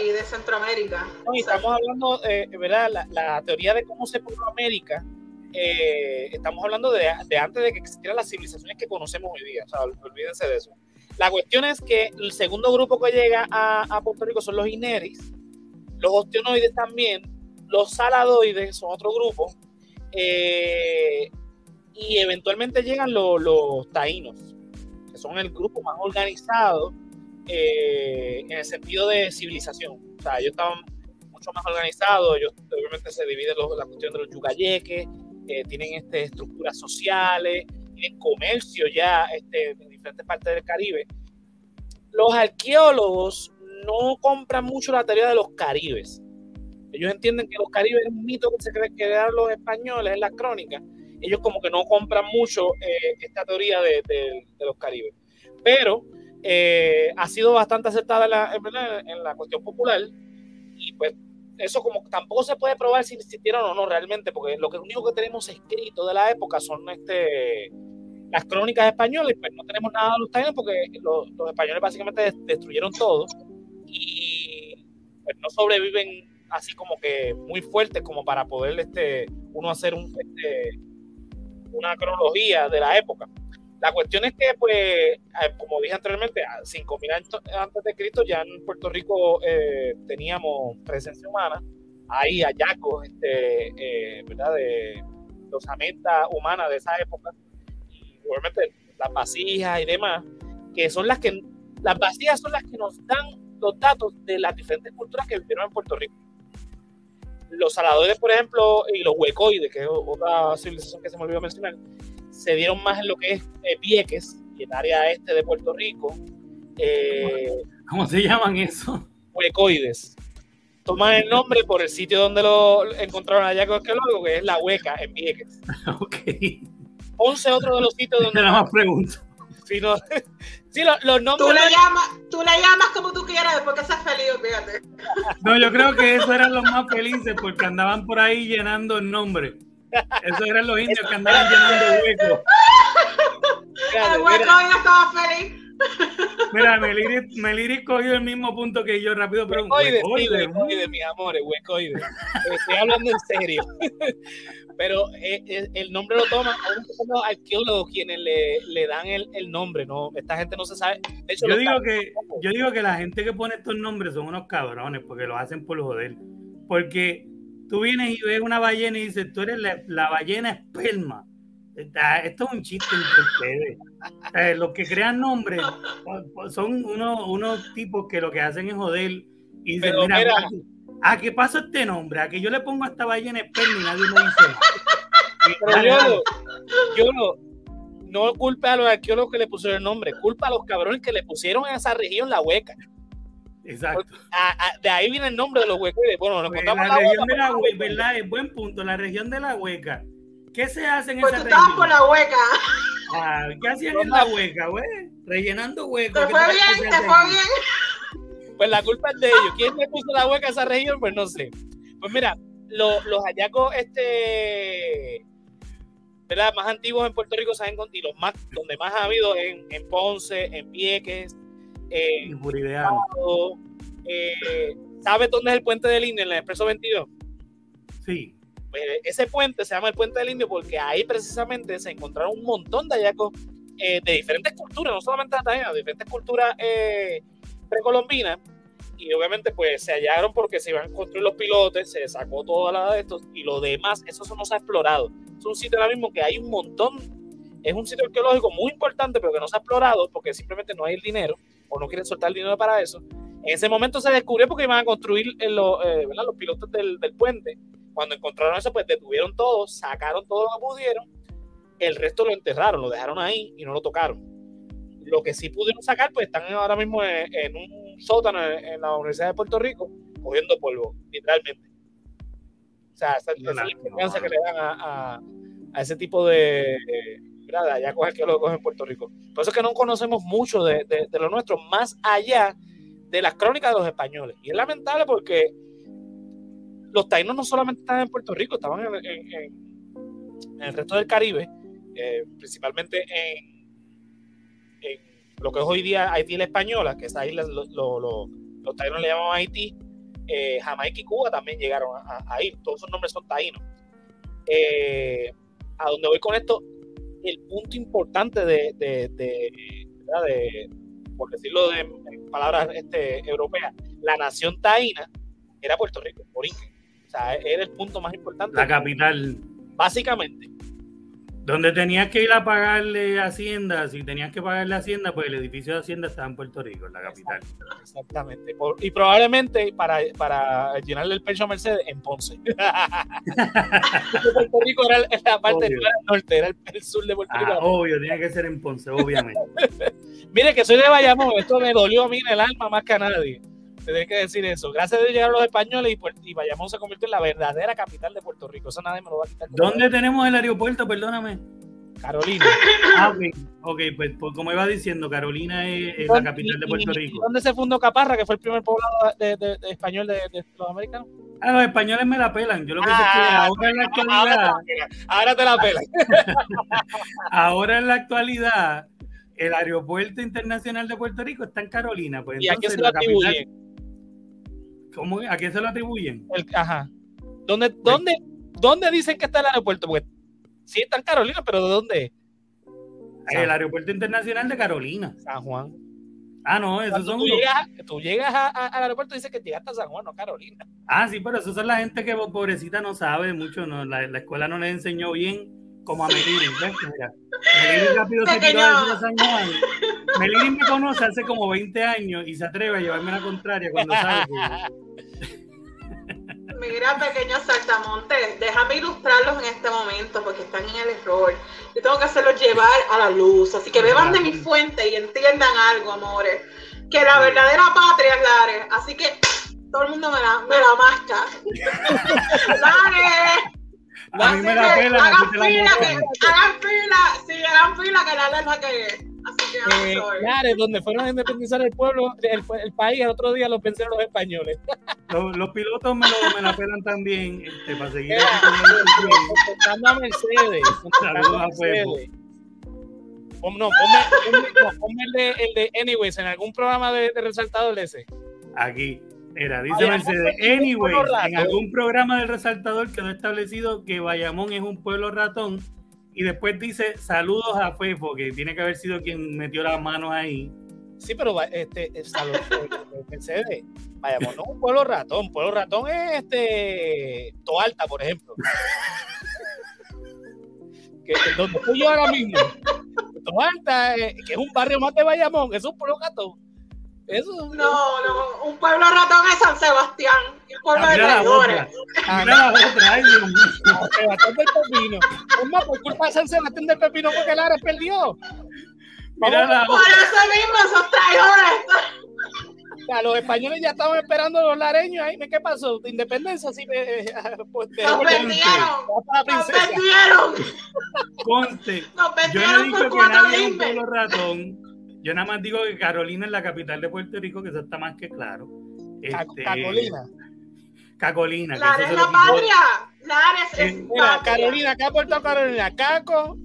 y, de Centroamérica. estamos hablando, eh, ¿verdad? La, teoría de cómo se puso América. Eh, estamos hablando de, antes de que existieran las civilizaciones que conocemos hoy día. O sea, olvídense de eso. La cuestión es que el segundo grupo que llega a, a Puerto Rico son los ineris, los ostionoides también, los saladoides son otro grupo eh, y eventualmente llegan los taínos, que son el grupo más organizado eh, en el sentido de civilización. O sea, ellos estaban mucho más organizados, ellos obviamente se dividen la cuestión de los yucayeques, eh, tienen este, estructuras sociales, tienen comercio ya este, en diferentes partes del Caribe. Los arqueólogos no compran mucho la teoría de los caribes. Ellos entienden que los caribes es un mito que se eran los españoles en las crónicas. Ellos como que no compran mucho eh, esta teoría de, los caribes. Pero eh, ha sido bastante aceptada en la, en, la cuestión popular y pues eso como tampoco se puede probar si existieron o no realmente, porque lo, que, único que tenemos escrito de la época son este, las crónicas españolas, pues no tenemos nada de los taínos porque los, los españoles básicamente destruyeron todo y pues no sobreviven así como que muy fuertes como para poder este, uno hacer un, este, una cronología de la época. La cuestión es que, pues, como dije anteriormente, a 5.000 años antes de Cristo ya en Puerto Rico eh, teníamos presencia humana. Hay hallazgos, este, eh, ¿verdad?, de los amentas humanas de esa época. Y obviamente las vasijas y demás, que son las que, las vasijas son las que nos dan los datos de las diferentes culturas que vivieron en Puerto Rico los saladores, por ejemplo, y los huecoides, que es otra civilización que se me olvidó mencionar, se dieron más en lo que es eh, Vieques y el área este de Puerto Rico. Eh, ¿Cómo se llaman eso? Huecoides. toman el nombre por el sitio donde lo encontraron allá con arqueólogo, que es La Hueca, en Vieques. [laughs] Ok. 11 otros de los sitios donde... Nada más pregunto. Sí, no, sí lo- [laughs] los Tú nombres... le llamas, tú le llamas como tú quieras después que seas feliz, fíjate. No, yo creo que esos eran los más felices porque andaban por ahí llenando el nombre. Esos eran los indios que andaban llenando huecos. El hueco ya estaba feliz. Mira, Meliris, Meliris cogió el mismo punto que yo, rápido, pero un Huecoides, sí, huecoide, mis amores, huecoides. Estoy hablando en serio. [laughs] Pero eh, eh, el nombre lo toman los arqueólogos quienes le, le dan el, el nombre, ¿no? Esta gente no se sabe. De hecho, Yo digo que yo digo que la gente que pone estos nombres son unos cabrones porque lo hacen por joder. Porque tú vienes y ves una ballena y dices, tú eres la, la ballena esperma. Esta- Esto es un chiste entre ustedes. Eh, los que crean nombres pues, son unos, unos tipos que lo que hacen es joder y dicen, Pero mira, mira. ¿a qué paso este nombre? A que yo le pongo a esta ballena esperma y nadie me dice. [laughs] Pero yo, yo no, no culpe a los arqueólogos que le pusieron el nombre, culpa a los cabrones que le pusieron a esa región la hueca. Exacto. A- a- de ahí viene el nombre de los huecos. Bueno, nos Pues encontramos la la región hueca, de la hueca, ¿verdad? Es buen punto. La región de la hueca. ¿Qué se hace en Pues esa tú estabas por la hueca. Ah, ¿Qué hacían en la hueca, güey? Rellenando huecos. Te ¿Qué fue bien, te fue bien. Pues la culpa es de ellos. ¿Quién le puso la hueca a esa región? Pues no sé. Pues mira, lo- los hallazgos este, ¿verdad? más antiguos en Puerto Rico se han y los más, donde más ha habido en, en Ponce, en Vieques. Palo, eh, ¿Sabes dónde es el puente del Indio en el Expreso 22? Sí. Pues, ese puente se llama el Puente del Indio porque ahí precisamente se encontraron un montón de hallazgos eh, de diferentes culturas, no solamente taínas, de diferentes culturas eh, precolombinas. Y obviamente pues se hallaron porque se iban a construir los pilotes, se sacó todo la de estos y lo demás, eso no se ha explorado. Es un sitio ahora mismo que hay un montón, es un sitio arqueológico muy importante pero que no se ha explorado porque simplemente no hay el dinero o no quieren soltar el dinero para eso. En ese momento se descubrió porque iban a construir eh, eh, ¿verdad? los pilotos del, del puente cuando encontraron eso, pues detuvieron todo, sacaron todo lo que pudieron, el resto lo enterraron, lo dejaron ahí y no lo tocaron. Lo que sí pudieron sacar, pues están ahora mismo en, en un sótano en, en la Universidad de Puerto Rico, cogiendo polvo, literalmente. O sea, esa, esa es la importancia que le dan a, a- a ese tipo de, eh, ¿verdad? de hallazgos arqueológicos en Puerto Rico. Por eso es que no conocemos mucho de, de- de lo nuestro, más allá de las crónicas de los españoles. Y es lamentable porque los taínos no solamente estaban en Puerto Rico, estaban en, el resto del Caribe, eh, principalmente en, lo que es hoy día Haití la Española, que esa isla lo- lo- lo- los taínos le llaman Haití, eh, Jamaica y Cuba también llegaron a, ir, todos esos nombres son taínos. Eh, a donde voy con esto, el punto importante de, de- de- por decirlo de, en palabras este, europeas, la nación taína era Puerto Rico, origen. O sea, era el punto más importante. La capital. Básicamente. Donde tenías que ir a pagarle Hacienda, si tenías que pagarle Hacienda, pues el edificio de Hacienda estaba en Puerto Rico, en la capital. Exactamente. Y probablemente para, para llenarle el pecho a Mercedes en Ponce. [laughs] Puerto Rico era la parte Obvio. no era el norte, era el, sur de Puerto Rico. Ah, obvio, tiene que ser en Ponce, obviamente. [laughs] Mire que soy de Bayamón, esto me dolió a mí en el alma más que a nadie. Tendré que decir eso. Gracias a Dios llegaron los españoles y, Puer- y Bayamón se convirtió en la verdadera capital de Puerto Rico. Eso nadie me lo va a quitar. ¿Dónde tenemos el aeropuerto? Perdóname. Carolina. Ah, ok, ok, pues, pues como iba diciendo, Carolina es, es la capital de ¿Y- Puerto Rico. ¿Dónde se fundó Caparra, que fue el primer poblado de, de- de español de, de los americanos? Ah, los españoles me la pelan. Yo lo que sé es que Ah, ahora en la actualidad. Ahora te la pela. [laughs] ahora en la actualidad, el aeropuerto internacional de Puerto Rico está en Carolina. Pues ¿Y a quién entonces se lo atribuyen? ¿Cómo? ¿A quién se lo atribuyen? El- ajá. ¿Dónde, dónde, ¿Dónde dicen que está el aeropuerto? Porque sí está en Carolina, pero ¿de dónde? El aeropuerto internacional de Carolina. Son Juan. Ah, no, esos Cuando son tú llegas, tú llegas a- a- al aeropuerto y dices que llegaste a San Juan, no a Carolina. Ah, sí, pero esos son la gente que pobrecita no sabe mucho, no, la, la escuela no les enseñó bien como a Meliri. ¿ves? Mira, rápido se tiró a San Juan. Meliri me conoce hace como 20 años y se atreve a llevarme la contraria cuando sabe que... [laughs] Mira, pequeños saltamontes, déjame ilustrarlos en este momento porque están en el error. Yo tengo que hacerlos llevar a la luz. Así que beban de mi fuente y entiendan algo, amores. Que la verdadera patria es Lares. Así que todo el mundo me la, me la masca. [laughs] Lares. A mí me que pela, hagan fila, que, hagan fila, sí, hagan fila, que la la que es. Así que, Eh. Lares, donde fueron a independizar el pueblo, el, el país, el otro día lo pensaron los españoles. [laughs] Los, los pilotos me, lo, me la pelan también este, para seguir Mira, aquí con el [laughs] control. contestando a Mercedes. Saludos a. Mercedes. Pon- No, ponme, ponme- no, ponme el, de, el de Anyways en algún programa de, de resaltador de ese. Aquí. Era, dice Bayamón Mercedes. Anyway, en algún programa del resaltador quedó establecido que Bayamón es un pueblo ratón. Y después dice saludos a Fefo, que tiene que haber sido quien metió las manos ahí. Sí, pero este, es a lo- eh, eh, Mercedes, vayamos, no es un pueblo ratón. Pueblo ratón es este Toalta, por ejemplo. [laughs] que, que donde estoy yo ahora mismo. Toalta, eh, que es un barrio más de Bayamón, es un pueblo ratón. Eso No, no, un pueblo ratón es San Sebastián, un pueblo Ah, de mira la traidores. otra. Mira la otra. Ay, Dios mío. San Sebastián del Pepino. Es más, por culpa de San Sebastián del Pepino porque Lara perdió. Mira la Por otra. eso mismo, esos traidores. O sea, los españoles ya estaban esperando a los lareños ahí. ¿Qué pasó? ¿De independencia? Sí, eh, pues, te Nos vendieron, nos vendieron, Conste. nos Yo no he vendieron dicho por que cuatro nadie es un limbes. pueblo ratón. Yo nada más digo que Carolina es la capital de Puerto Rico, que eso está más que claro. Este, Carolina. Cacolina. que Lares eso es la patria, Lares es Mira, patria. Carolina, acá Puerto Carolina, Caco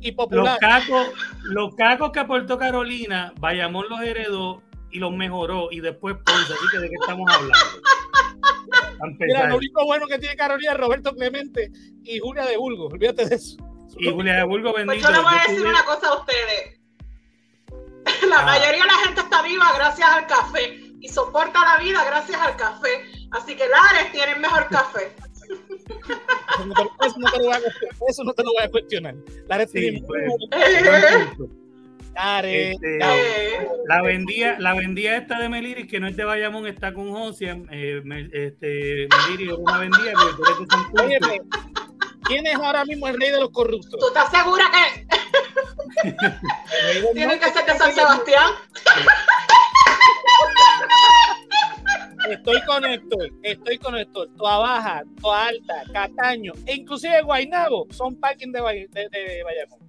y Los Popular. cacos, los cacos que aportó Carolina, Bayamón los heredó y los mejoró y después Ponce. Así que de qué estamos hablando. Mira, lo único bueno que tiene Carolina es Roberto Clemente y Julia de Burgos. Olvídate de eso. Y Julia de Pues bendito. yo les voy a decir una cosa a ustedes. La Ah. mayoría de la gente está viva gracias al café y soporta la vida gracias al café. Así que Lares tiene mejor café. Eso no te, eso no te lo voy a cuestionar. Eso no te lo voy a cuestionar. La Sí, tiene pues, muy Eh. Lares, Este, eh, La vendía, la vendía esta de Meliris, que no es de Bayamón, está con Josian. Eh, este, Meliris es una vendía, porque tú eres de Santurce. Óyeme, ¿quién es ahora mismo el rey de los corruptos? ¿Tú estás segura que El rey del tiene norte, que ser de San Sebastián? Estoy con Héctor, estoy con Héctor. Toa Baja, Toa Alta, Cataño e inclusive Guainabo son parking de, de, de Bayamón.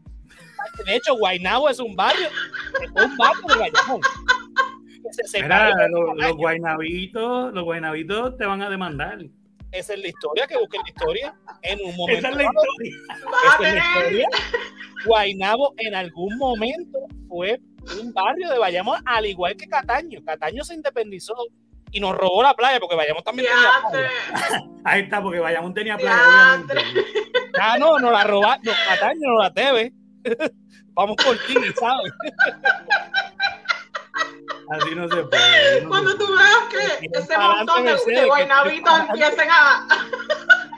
De hecho, Guainabo es un barrio, es un barrio de Bayamón. Se Mira, los, los Cataño. guaynabitos, los guaynabitos te van a demandar. Esa es la historia, que busquen la historia. En un momento Esa es la historia. Vas a esa es la tener. historia. Guainabo en algún momento fue un barrio de Bayamón, al igual que Cataño. Cataño se independizó y nos robó la playa, porque Bayamón también tenía playa. [laughs] Ahí está, porque Bayamón tenía playa, obviamente. Ah, no, nos la robaron. No, Cataño no la debe. [laughs] Vamos por ti, ¿sabes? Así no se puede. no Cuando se tú veas que ese montón de, de que- empiecen a. puede.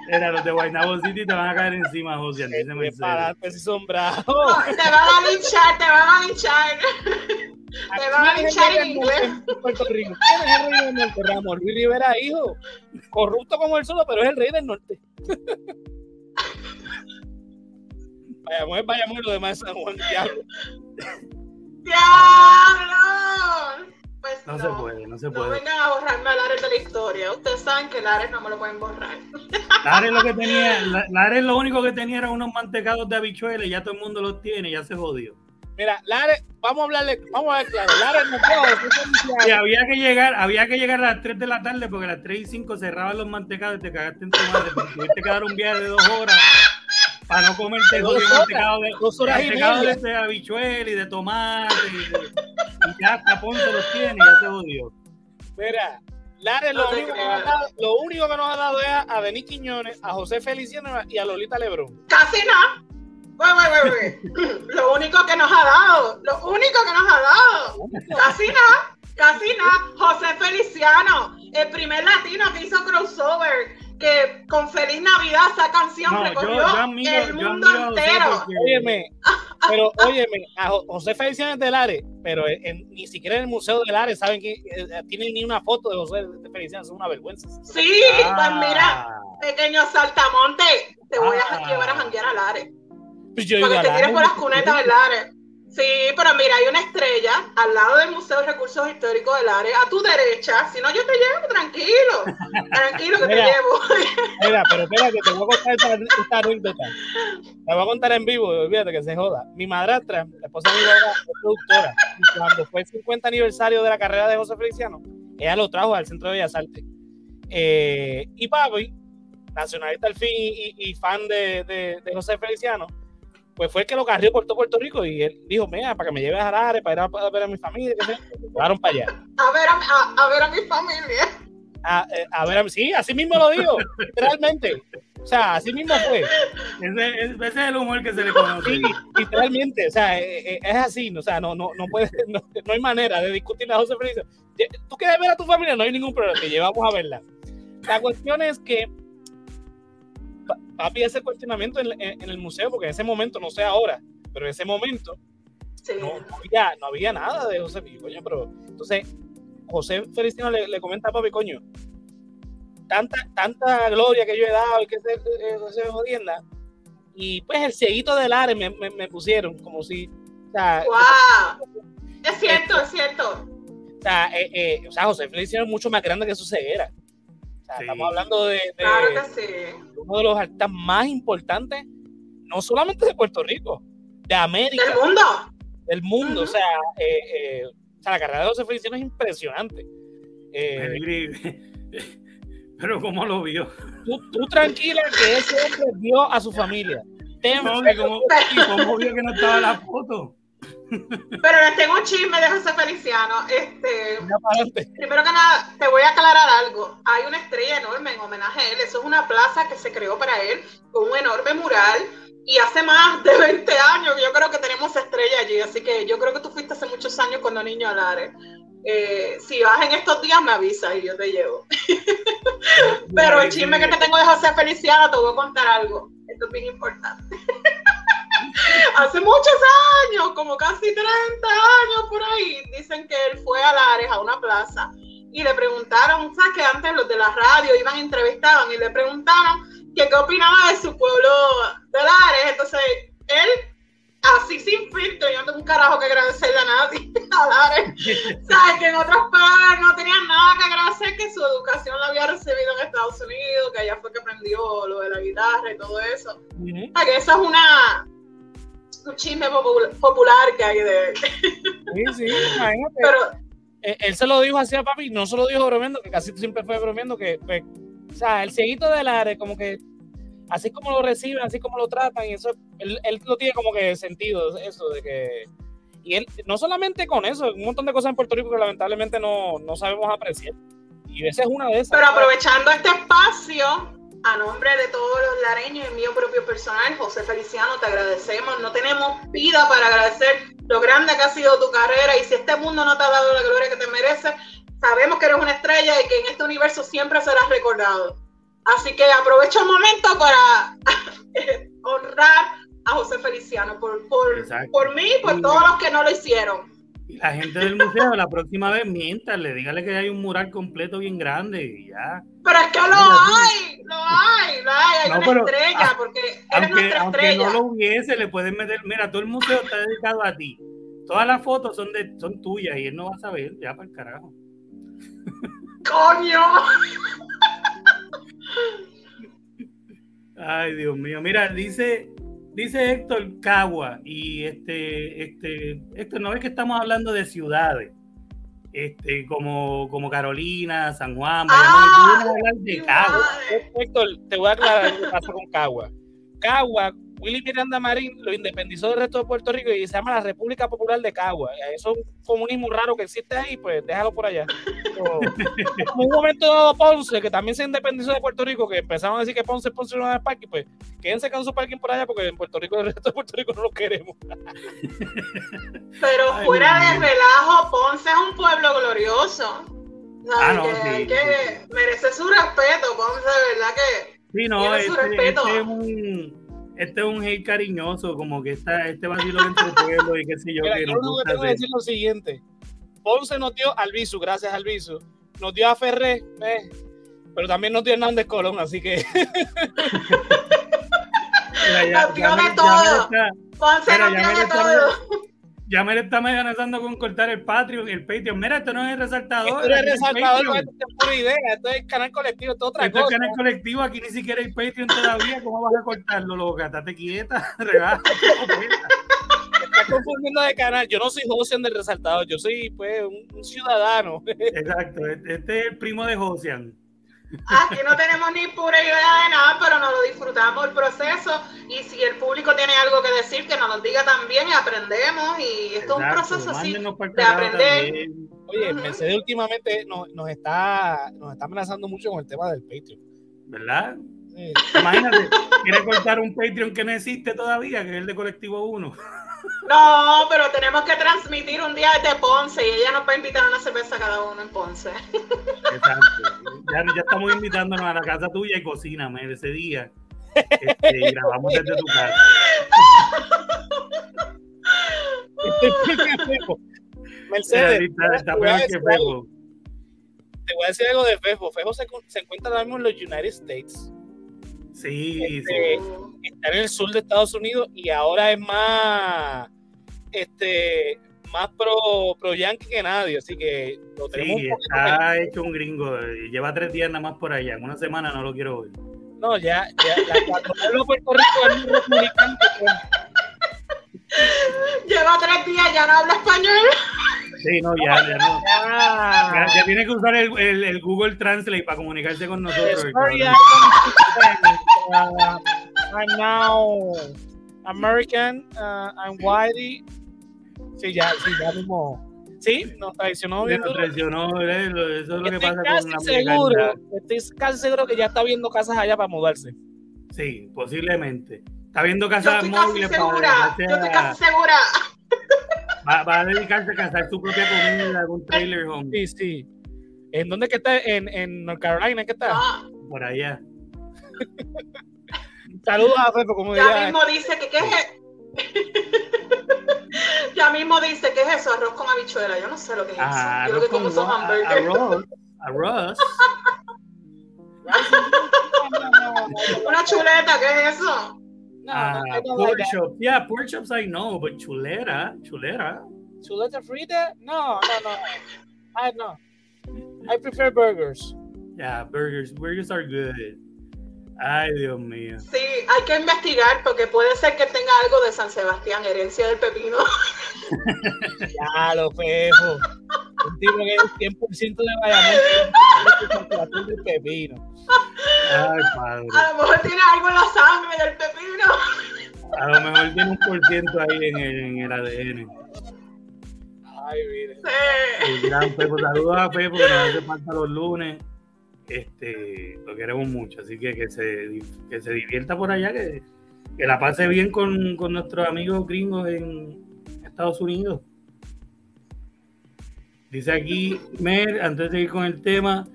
Era los de Guaynabo City te van a caer encima, José. Te van a linchar, te van a linchar. Te van a ¿Quién es linchar el en inglés. Puerto Rico? ¿Quién es el rey del norte? Ramón Luis Rivera, hijo. Corrupto como el solo, pero es el rey del norte. [laughs] Vayamos, y lo demás es San Juan Diablo. ¡Diablo! Pues No no, se puede, no se No puede. vengan a borrarme a Lares de la historia. Ustedes saben que Lares no me lo pueden borrar. [laughs] Lares lo que tenía, La- Lares lo único que tenía eran unos mantecados de habichuelas y ya todo el mundo los tiene, ya se jodió. Mira, Lares, vamos a hablarle, vamos a ver claro. Lares no puedo Y había que llegar, había que llegar a las 3 de la tarde porque a las 3 y 5 cerraban los mantecados y te cagaste en tu madre. porque Tuviste que dar un viaje de dos horas para no comerte Dos mantecado de, dos horas y media. de, habichuela y de tomate. Y, y ya hasta Ponce los tiene y ya se jodió. Mira, Lares No lo, único que nos ha dado, lo único que nos ha dado es a, Denis Quiñones, a José Feliciano y a Lolita Lebrón. Casi nada. Wey, wey, wey, wey. Lo único que nos ha dado, lo único que nos ha dado. Casi nada, casi nada. José Feliciano, el primer latino que hizo crossover, que con Feliz Navidad esa canción No, yo, recorrió yo admiro, el mundo entero. porque- Óyeme, pero óyeme, a Jo- José Feliciano es de Lares, pero en- en- ni siquiera en el Museo de Lares saben que eh, tienen ni una foto de José Feliciano, es una vergüenza. Sí, pues mira, Ah, pequeño saltamonte, te voy a Ah. llevar a janguear a Lares. Pues yo Para iba que a te tires por las cunetas de Lares. Sí, pero mira, hay una estrella al lado del Museo de Recursos Históricos del Área, a tu derecha. Si no, yo te llevo, tranquilo. Tranquilo que te llevo. Mira, pero espérate, te voy a contar esta, esta anécdota. Te voy a contar en vivo, olvídate que se joda. Mi madrastra, la esposa de mi mamá, es productora. Y cuando fue el 50 aniversario de la carrera de José Feliciano, ella lo trajo al Centro de Bellas Artes. Eh, y papi, nacionalista al fin y, y fan de, de, de José Feliciano, pues fue el que lo carrió por todo Puerto Rico y él dijo, mira, para que me lleves a Lares, para ir a, ver a mi familia, que se llevaron para allá. A ver a, a, a ver a mi familia. A, eh, a, ver, a, sí, así mismo lo digo, literalmente. O sea, así mismo fue. Ese, ese es el humor que se le conoce. Sí, literalmente, o sea, es, es así, o sea, no, no, no, puede, [laughs] no, no, hay manera de discutir a José Feliciano. Tú quieres ver a tu familia, no hay ningún problema, te llevamos a verla. La cuestión es que papi ese cuestionamiento en, en, en, el museo, porque en ese momento, no sé ahora, pero en ese momento sí. no, no, había, no había nada de José Coño, pero entonces José Feliciano le, le, comenta a papi, coño, tanta, tanta gloria que yo he dado y que se, eh, se jodienda, y pues el cieguito del área me, me, me, pusieron, como si... O sea, wow. Es cierto, es cierto. O sea, eh, eh, o sea, José Feliciano es mucho más grande que su ceguera. O sea, sí. Estamos hablando de, de, claro que sí. uno de los artistas más importantes, no solamente de Puerto Rico, de América. Del mundo. Del mundo. Uh -huh. O, sea, eh, eh, o sea, la carrera de José Feliciano es impresionante. Eh, [laughs] Pero ¿cómo lo vio? Tú, tú, tranquila que ese hombre vio a su familia. No, ¿cómo, ¿Cómo vio que no estaba la foto? Pero les tengo un chisme de José Feliciano. Este, primero que nada, te voy a aclarar algo. Hay una estrella enorme en homenaje a él. Eso es una plaza que se creó para él con un enorme mural. Y hace más de 20 años yo creo que tenemos estrella allí. Así que yo creo que tú fuiste hace muchos años cuando niño al área. Eh, si vas en estos días me avisas y yo te llevo. [laughs] Pero el chisme que te tengo de José Feliciano, te voy a contar algo. Esto es bien importante. [laughs] Hace muchos años, como casi 30 años por ahí, dicen que él fue a Lares, a una plaza, y le preguntaron, ¿sabes que antes los de la radio iban, entrevistaban y le preguntaron que qué opinaba de su pueblo de Lares? Entonces, él, así sin filtro, yo no tengo un carajo que agradecerle a nadie, [laughs] a Lares, ¿sabes? Que en otras palabras no tenía nada que agradecer, que su educación la había recibido en Estados Unidos, que allá fue que aprendió lo de la guitarra y todo eso. Uh -huh. O sea, que eso es una un chisme popular que hay de él. Sí, sí, [laughs] imagínate. Pero, él, él, se lo dijo así a papi, no se lo dijo bromeando, que casi siempre fue bromeando, que, pues, o sea, el cieguito del área, como que, así como lo reciben, así como lo tratan, y eso, él, él lo tiene como que sentido, eso de que. Y él, no solamente con eso, un montón de cosas en Puerto Rico que lamentablemente no, no sabemos apreciar. Y esa es una de esas. Pero aprovechando este espacio, a nombre de todos los lareños y mío propio personal, José Feliciano, te agradecemos. No tenemos vida para agradecer lo grande que ha sido tu carrera y si este mundo no te ha dado la gloria que te mereces, sabemos que eres una estrella y que en este universo siempre serás recordado. Así que aprovecho el momento para [laughs] honrar a José Feliciano por, por, por mí y por todos los que no lo hicieron. Y la gente del museo la próxima vez miéntale, dígale que hay un mural completo bien grande y ya. Pero es que lo hay, lo hay, lo hay, hay no, una pero, estrella, porque eres aunque, nuestra aunque estrella. no lo hubiese, le pueden meter, mira, todo el museo está dedicado a ti. Todas las fotos son de son tuyas y él no va a saber, ya para el carajo. ¡Coño! Ay, Dios mío. Mira, dice dice Héctor Cagua, y este, este, Héctor, no ves que estamos hablando de ciudades, este, como, como Carolina, San Juan, ah, vamos a hablar de Cagua. Héctor, te voy a aclarar qué pasa con Cagua. Cagua, Willy Miranda Marín lo independizó del resto de Puerto Rico y se llama la República Popular de Cagua. Eso es un comunismo raro que existe ahí, pues déjalo por allá. [laughs] Como un momento dado Ponce, que también se independizó de Puerto Rico, que empezaron a decir que Ponce, Ponce no es parking, pues quédense con su parking por allá porque en Puerto Rico, el resto de Puerto Rico no lo queremos. [laughs] Pero fuera de relajo, Ponce es un pueblo glorioso. Ah, no, que, sí, que sí. merece su respeto, Ponce, de verdad que Sí, no, este, este, este, es un, este es un hate cariñoso, como que está este vacilo entre pueblo y qué sé yo. Mira, que yo lo que tengo que decir lo siguiente. Ponce nos dio al Visu, gracias al Visu. Nos dio a Ferré, eh, pero también nos dio Hernández Colón, así que. [laughs] Mira, ya, nos dio de todo. Ponce nos dio de todo. Ya me está amenazando con cortar el Patreon, el Patreon. Mira, esto no es resaltador. Esto no es resaltador, esto es pura idea. Esto es canal colectivo, esto es otra esto cosa. es canal colectivo, aquí ni siquiera hay Patreon todavía. ¿Cómo vas a cortarlo, loca? Estate quieta, [laughs] regájate. Estás confundiendo de canal. Yo no soy Josian del resaltador, yo soy pues un, un ciudadano. [laughs] Exacto, este es el primo de Josian. Aquí no tenemos ni pura idea de nada, pero nos lo disfrutamos el proceso. Y si el público tiene algo que decir, que nos lo diga también y aprendemos. Y esto es un proceso así de aprender. También. Oye, uh -huh. Mercedes últimamente nos, nos, está, nos está amenazando mucho con el tema del Patreon. ¿Verdad? Sí. Imagínate, quiere cortar un Patreon que no existe todavía, que es el de Colectivo 1. No, pero tenemos que transmitir un día desde Ponce y ella nos va a invitar a una cerveza cada uno en Ponce. Exacto. Ya, ya estamos invitándonos a la casa tuya y cocíname ese día. Este, y grabamos desde tu casa. Mercedes, está, está peor que Fejo. Te voy a decir algo de Fejo. Fejo se, se encuentra ahora mismo en los United States. Sí, este, sí. Está en el sur de Estados Unidos y ahora es más este más pro, pro yankee que nadie, así que lo tenemos sí, está hecho un gringo, lleva tres días nada más por allá, en una semana no lo quiero ver. No, ya, ya la, vuelvo a Puerto Rico es un republicano. Lleva tres días, ya no habla español. Sí, no, ya, ya no. Ya, ya, ya tiene que usar el, el, el, Google Translate para comunicarse con nosotros. Sorry, I uh, I'm now American, uh, I'm whitey. Sí, ya, sí, ya mismo. Sí, nos traicionó bien. Nos traicionó, ¿eh? eso es lo que estoy pasa casi con la seguro, Estoy casi seguro que ya está viendo casas allá para mudarse. Sí, posiblemente. Está viendo casas yo estoy móviles casi segura, para Yo estoy casi segura. Va, va, a dedicarse a cazar su propia comida en algún trailer home. Sí, sí. ¿En dónde que está? ¿En, en North Carolina que está? Ah, Por allá. [laughs] Saludos a Pepe, como ya diría. mismo dice que qué es. Ya mismo dice que es eso, arroz con habichuela. Yo no sé lo que es Ah, eso. Yo lo que como son hamburgues. Arroz. Arroz. [laughs] Una chuleta, ¿qué es eso? No, Ah, no, no, pork no, chops. Yeah, pork chops I know, but chulera, chulera. ¿Chuleta frita? No, no, no. I know. I prefer burgers. Yeah, burgers. Burgers are good. Ay, Dios mío. Sí, hay que investigar porque puede ser que tenga algo de San Sebastián, herencia del pepino. [laughs] Ya lo pejo. Un tipo que es 100% de Bayamón. del pepino. Ay, padre. A lo mejor tiene algo en la sangre del pepino. A lo mejor tiene un por ciento ahí en el, en el ADN. Ay, mire. Sí. El gran Pepo. Saludos a Pepo que nos hace falta los lunes. Este, lo queremos mucho, así que que se, que se divierta por allá, que, que la pase bien con, con nuestros amigos gringos en Estados Unidos. Dice aquí, Mer, antes de ir con el tema,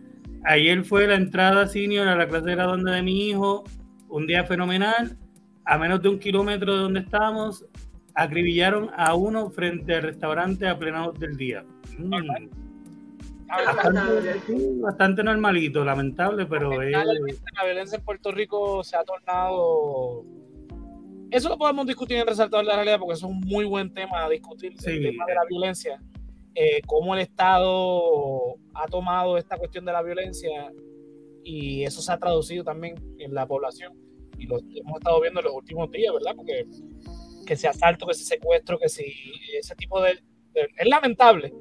ayer fue la entrada senior a la clase de graduanda de mi hijo, un día fenomenal, a menos de un kilómetro de donde estábamos, acribillaron a uno frente al restaurante a plena del día. Mm. Bastante, sí, bastante normalito, lamentable, pero es... La violencia en Puerto Rico se ha tornado. Eso lo podemos discutir en Resaltador de la Realidad porque eso es un muy buen tema a discutir, Sí. el tema de la violencia. Eh, cómo el Estado ha tomado esta cuestión de la violencia y eso se ha traducido también en la población. Y lo hemos estado viendo en los últimos días, ¿verdad? Porque que si asalto, que si secuestro, que si ese tipo de, de- Es lamentable,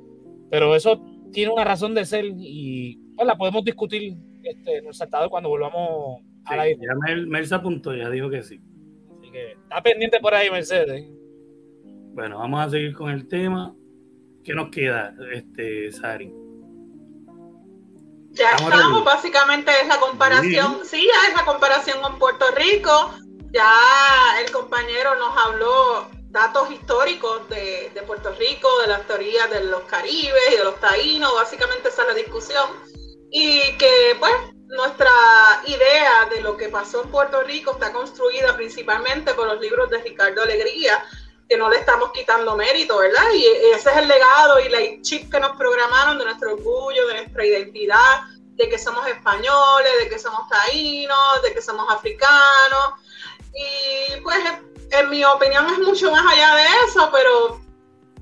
pero eso tiene una razón de ser y pues, la podemos discutir este, en el saltador cuando volvamos a la Sí, isla. ya Mel, Mel se apuntó, ya dijo que sí. Así que está pendiente por ahí, Mercedes. Bueno, vamos a seguir con el tema. ¿Qué nos queda, este, Sari? Ya Estamos estamos, básicamente es la comparación, sí, ya es la comparación con Puerto Rico. Ya el compañero nos habló datos históricos de, de Puerto Rico, de las teorías de los caribes y de los taínos, básicamente esa es la discusión. Y que pues nuestra idea de lo que pasó en Puerto Rico está construida principalmente por los libros de Ricardo Alegría, que no le estamos quitando mérito, ¿verdad? Y ese es el legado y la chip que nos programaron de nuestro orgullo, de nuestra identidad, de que somos españoles, de que somos taínos, de que somos africanos. Y pues en mi opinión es mucho más allá de eso, pero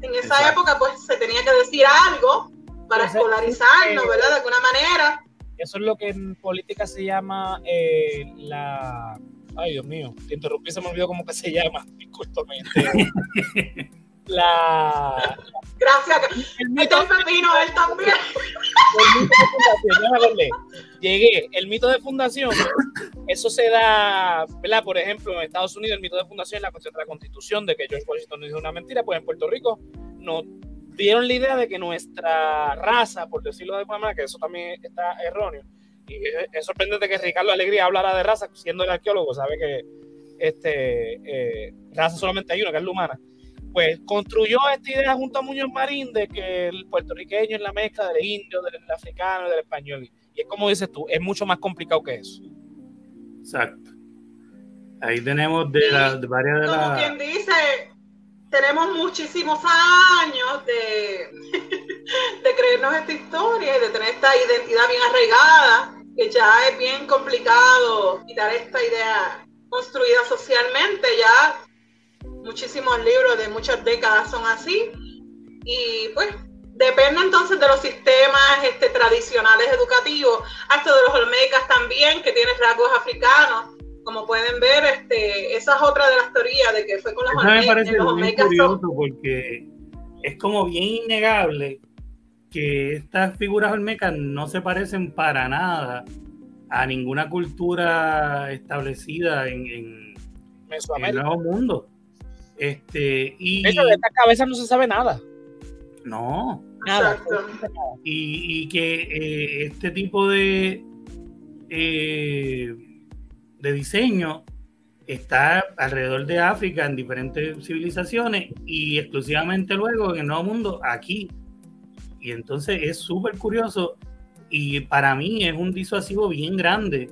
En esa época, pues se tenía que decir algo para escolarizarnos, eh, ¿verdad? De alguna manera. Eso es lo que en política se llama eh, la. Ay, Dios mío, te interrumpí, se me olvidó cómo que se llama. [laughs] Discúlpame. [laughs] la. Gracias. El mito de pepino, él también. El mito de fundación, Llegué. El mito de fundación, eso se da, ¿verdad? Por ejemplo, en Estados Unidos, el mito de fundación es la cuestión de la constitución, de que George Washington no dijo una mentira, pues en Puerto Rico no dieron la idea de que nuestra raza, por decirlo de alguna manera, que eso también está erróneo, y es sorprendente que Ricardo Alegría hablara de raza, siendo el arqueólogo, sabe que este, eh, raza solamente hay una, que es la humana. Pues construyó esta idea junto a Muñoz Marín de que el puertorriqueño es la mezcla del indio, del africano del español. Y es como dices tú, es mucho más complicado que eso. Exacto. Ahí tenemos de, las varias de las. Como quien dice, tenemos muchísimos años de, [laughs] de creernos esta historia y de tener esta identidad bien arraigada, que ya es bien complicado quitar esta idea construida socialmente, ya muchísimos libros de muchas décadas son así, y pues depende entonces de los sistemas este, tradicionales educativos, hasta de los olmecas también, que tienen rasgos africanos, como pueden ver, este, esa es otra de las teorías de que fue con los Olmecas. me parece muy curioso porque es como bien innegable que estas figuras olmecas no se parecen para nada a ninguna cultura establecida en, en, el Nuevo Mundo. Este, y... de esta cabeza no se sabe nada. No. Nada. Y, que eh, este tipo de... Eh, de diseño está alrededor de África en diferentes civilizaciones y exclusivamente luego en el Nuevo Mundo aquí. Y entonces es súper curioso y para mí es un disuasivo bien grande.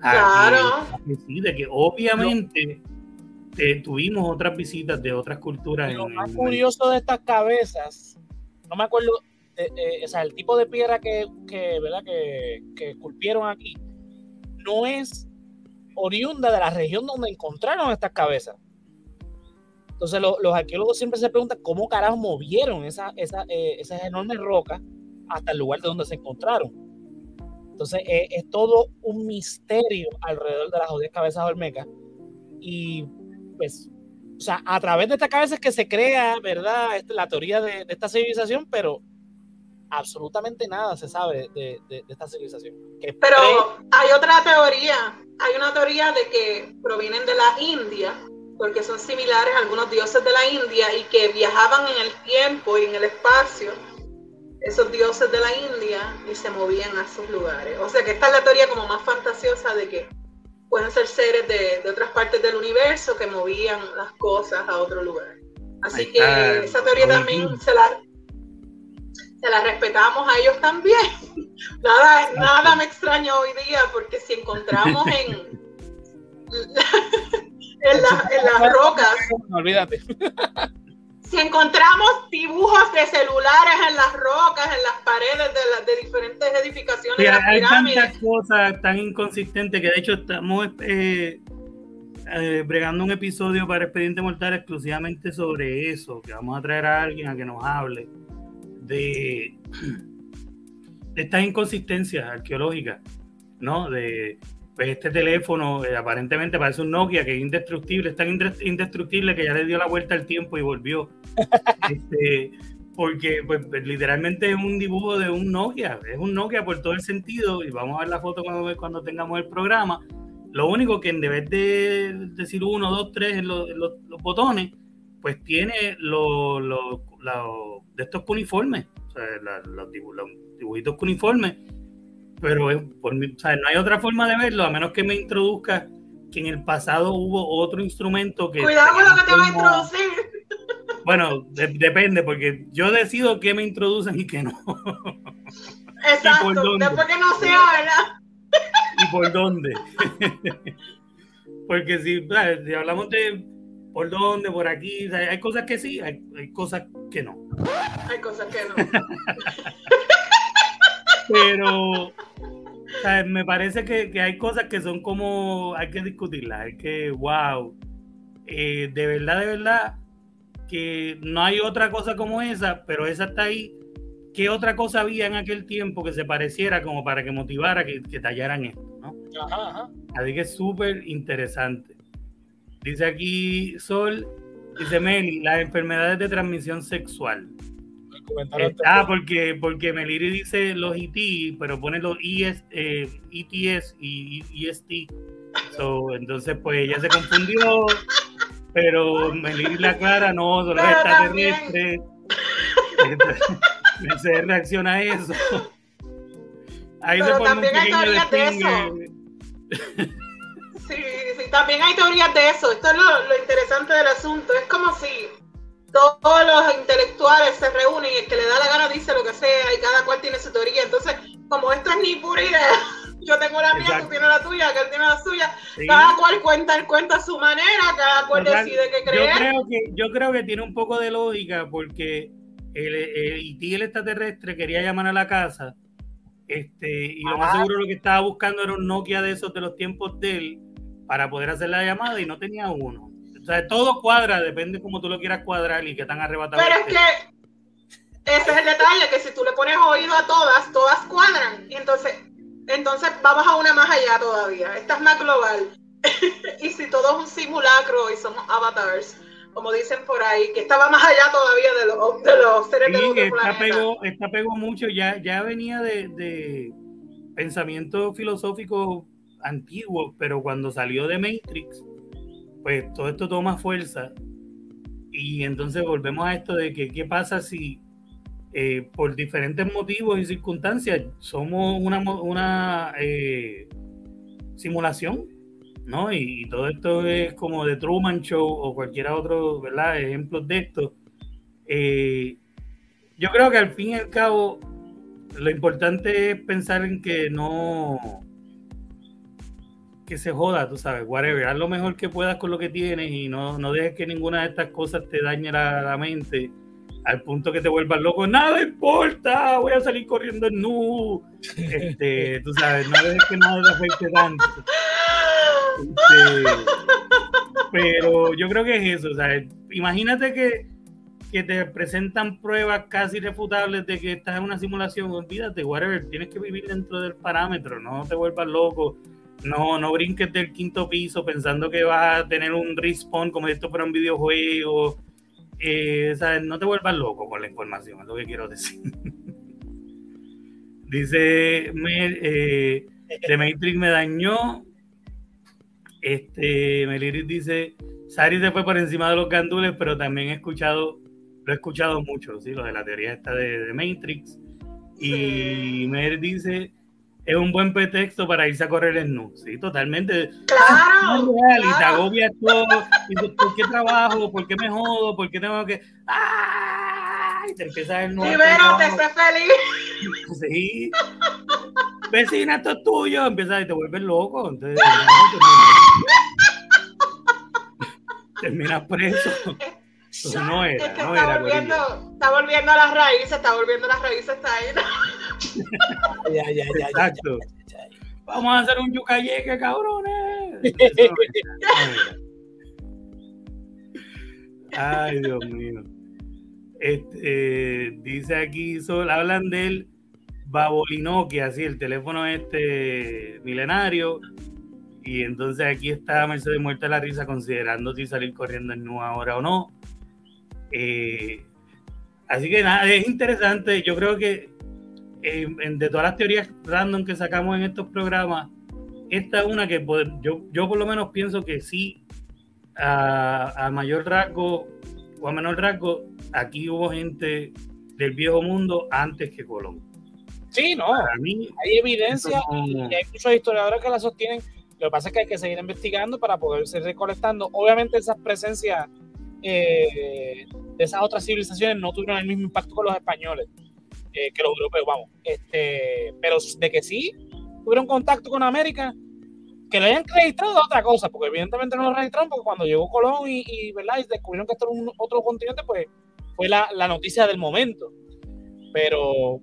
Claro. de que obviamente tuvimos otras visitas de otras culturas. Lo más curioso de estas cabezas, no me acuerdo, o sea, el tipo de piedra que, que ¿verdad? Que, que esculpieron aquí, no es oriunda de la región donde encontraron estas cabezas. Entonces los arqueólogos siempre se preguntan cómo carajo movieron esa, eh, esas enormes rocas hasta el lugar de donde se encontraron. Entonces eh, es todo un misterio alrededor de las jodidas cabezas olmecas. Y pues, o sea, a través de estas cabezas que se crea, ¿verdad? Este, la teoría de, esta civilización, pero absolutamente nada se sabe de, esta civilización. pero hay otra teoría hay una teoría de que provienen de la India, porque son similares a algunos dioses de la India y que viajaban en el tiempo y en el espacio, esos dioses de la India, y se movían a esos lugares. O sea que esta es la teoría como más fantasiosa de que pueden ser seres de, otras partes del universo que movían las cosas a otro lugar. Así que esa teoría también se la, se la respetamos a ellos también. [laughs] nada, nada me extraña hoy día porque si encontramos [laughs] en, [laughs] en, las rocas, olvídate. Si encontramos dibujos de celulares en las rocas, en las paredes de, de diferentes edificaciones, hay tantas cosas tan inconsistentes que de hecho estamos eh, eh, bregando un episodio para Expediente Mortal exclusivamente sobre eso, que vamos a traer a alguien a que nos hable de, [clears throat] estas inconsistencias arqueológicas, ¿no? De pues este teléfono eh, aparentemente parece un Nokia que es indestructible, es tan indestructible que ya le dio la vuelta al tiempo y volvió. [laughs] Este, porque pues, pues, literalmente es un dibujo de un Nokia, es un Nokia por todo el sentido, y vamos a ver la foto cuando, cuando tengamos el programa. Lo único que en vez de decir uno, dos, tres en los, botones, pues tiene los de estos cuniformes, o sea, los, dibujitos cuniformes, pero por no hay otra forma de verlo a menos que me introduzca que en el pasado hubo otro instrumento que... Cuidado con lo que te va a introducir. [laughs] Bueno, depende, porque yo decido qué me introducen y qué no. [laughs] Exacto, después que no sea, ¿verdad? ¿Y por dónde? [laughs] porque si, si hablamos de por dónde, por aquí. hay cosas que sí, hay, cosas que no. Hay cosas que no. Pero me parece que, hay cosas que son como, hay que discutirlas, hay que, wow, eh, de verdad, de verdad, que no hay otra cosa como esa, pero esa está ahí. ¿Qué otra cosa había en aquel tiempo que se pareciera como para que motivara que, que tallaran esto? ¿no? Ajá, ajá. Así que es súper interesante. Dice aquí Sol, dice Meli, las enfermedades de transmisión sexual. El comentario Ah, porque, porque Meliri dice los IT, pero pone los IS, eh, ETS y EST. So, entonces, pues ella se confundió, pero Meliri la aclara, no, son los Pero extraterrestres. Entonces, [laughs] se reacciona a eso. Ahí Pero se pone un también hay pequeño teorías de despingue. Sí, sí, también hay teorías de eso. Esto es lo, lo interesante del asunto. Es como si todos los intelectuales se reúnen y el que le da la gana dice lo que sea y cada cual tiene su teoría. Entonces, como esto es ni pura idea, [laughs] yo tengo la mía, Exacto. tú tienes la tuya, aquel tiene la suya. Sí. Cada cual cuenta el cuento a su manera, cada cual Total, decide qué yo creer. creo que yo creo que tiene un poco de lógica porque el, el IT el extraterrestre quería llamar a la casa este y lo más seguro lo que estaba buscando era un Nokia de esos de los tiempos de él para poder hacer la llamada y no tenía uno sea todo cuadra depende como tú lo quieras cuadrar y qué tan arrebatado Pero es que ese es el detalle, que si tú le pones oído a todas, todas cuadran. Y entonces, entonces vamos a una más allá todavía. Esta es más global. [laughs] y si todo es un simulacro y somos avatars, como dicen por ahí, que estaba más allá todavía de los, de los seres de Sí, otro esta planeta. pegó, esta pegó mucho, ya, ya venía de, de pensamiento filosófico antiguo, pero cuando salió de Matrix, pues todo esto toma fuerza. Y entonces volvemos a esto de que qué pasa si eh, por diferentes motivos y circunstancias somos una, una eh, simulación, ¿no? Y, y todo esto es como de Truman Show o cualquiera otro, ¿verdad? Ejemplos de esto. Eh, yo creo que al fin y al cabo lo importante es pensar en que no que se joda, tú sabes, whatever, haz lo mejor que puedas con lo que tienes y no, no dejes que ninguna de estas cosas te dañe la, la mente al punto que te vuelvas loco, nada importa, voy a salir corriendo en nu, este, [laughs] tú sabes, no dejes que nada te afecte tanto. Este, pero yo creo que es eso, imagínate que, que te presentan pruebas casi refutables de que estás en una simulación, olvídate, whatever, tienes que vivir dentro del parámetro, no te vuelvas loco, no, no brinques del quinto piso pensando que vas a tener un respawn como si esto fuera un videojuego, eh, ¿sabes? no te vuelvas loco con la información, es lo que quiero decir. [laughs] Dice, me, eh, The Matrix me dañó. Este, Meliris dice, Sari se fue por encima de los gandules, pero también he escuchado, lo he escuchado mucho, ¿sí? Lo de la teoría esta de, de Matrix. Y Sí. Mer dice, es un buen pretexto para irse a correr en nu. Sí, totalmente. Claro, No es real, y te agobias todo. Y dices, ¿por qué trabajo? ¿Por qué me jodo? ¿Por qué tengo que...? ¡Ay! Te empiezas el nuevo Libérate, sé feliz. [laughs] Sí. Vecina, esto es tuyo. Empiezas y te vuelves loco. Entonces, [laughs] terminas, preso. Entonces, no Es era, que no está era. volviendo, está volviendo a las raíces, está volviendo a las raíces, está ahí. [laughs] ya, ya, ya, Exacto. ya, ya, ya. Vamos a hacer un yucayeque, cabrones. [laughs] Eso. Ay, Dios mío. Este, dice aquí, Sol, hablan del Babolinoquia, así, el teléfono este milenario. Y entonces aquí está Mercedes muerta de la risa considerando si salir corriendo en nu ahora o no. Eh, así que nada, es interesante. Yo creo que eh, en- de todas las teorías random que sacamos en estos programas, esta es una que yo, yo por lo menos pienso que sí, a, a mayor rasgo o a menor rasgo, aquí hubo gente del viejo mundo antes que Colón. Sí, no, Para mí, hay evidencia no- y hay muchos historiadores que la sostienen. Lo que pasa es que hay que seguir investigando para poder seguir recolectando. Obviamente esas presencias eh, de esas otras civilizaciones no tuvieron el mismo impacto con los españoles eh, que los europeos, vamos. Este, pero de que sí tuvieron contacto con América, que lo hayan registrado es otra cosa, porque evidentemente no lo registraron porque cuando llegó Colón y, y, ¿verdad? y descubrieron que esto era un otro continente, pues fue la, la noticia del momento. Pero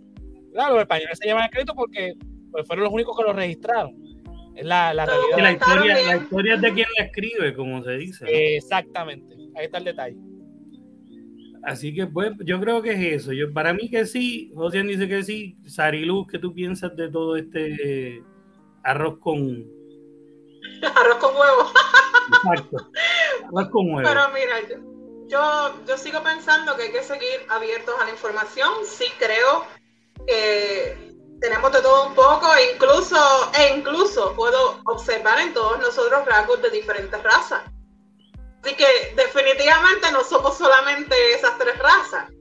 claro, los españoles se llevan el crédito porque pues, fueron los únicos que lo registraron. Es la, la que realidad. la historia, la historia es de quien la escribe, como se dice. ¿no? Exactamente, ahí está el detalle. Así que pues yo creo que es eso. Yo, para mí que sí, José dice que sí. Sariluz, ¿qué tú piensas de todo este arroz con... [laughs] arroz con huevo. Exacto. Arroz con huevo. Pero mira, yo, yo sigo pensando que hay que seguir abiertos a la información. Sí creo que tenemos de todo un poco incluso, e incluso puedo observar en todos nosotros rasgos de diferentes razas. Así que definitivamente no somos solamente esas tres razas.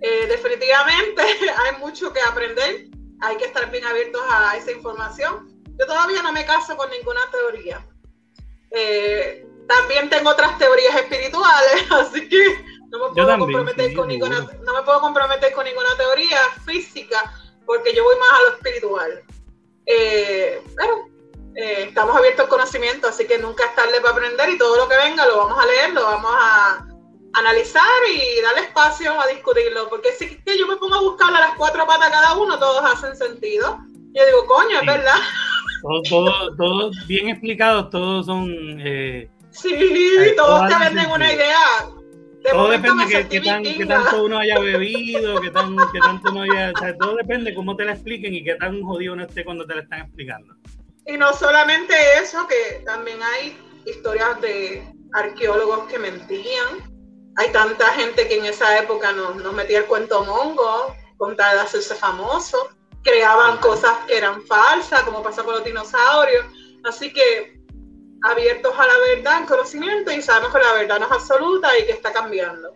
Eh, definitivamente [laughs] hay mucho que aprender, hay que estar bien abiertos a esa información. Yo todavía no me caso con ninguna teoría. Eh, también tengo otras teorías espirituales, [laughs] así que no me puedo comprometer con ninguna, no me puedo comprometer con ninguna teoría física porque yo voy más a lo espiritual. Eh, pero eh, estamos abiertos al conocimiento, así que nunca es tarde para aprender y todo lo que venga lo vamos a leer, lo vamos a analizar y darle espacio a discutirlo, porque si que yo me pongo a buscar a las cuatro patas cada uno, todos hacen sentido. Yo digo, coño, es verdad. Todos todo, bien explicados, todos son... Eh, sí, todos te venden una idea todo depende de que, tan, tanto uno haya bebido, que, tan, que tanto uno haya. O sea, todo depende de cómo te la expliquen y qué tan jodido uno esté cuando te la están explicando. Y no solamente eso, que también hay historias de arqueólogos que mentían. Hay tanta gente que en esa época nos, nos metía el cuento mongo, con tal de hacerse famoso. Creaban cosas que eran falsas, como pasa con los dinosaurios. Así que abiertos a la verdad, al conocimiento y sabemos que la verdad no es absoluta y que está cambiando.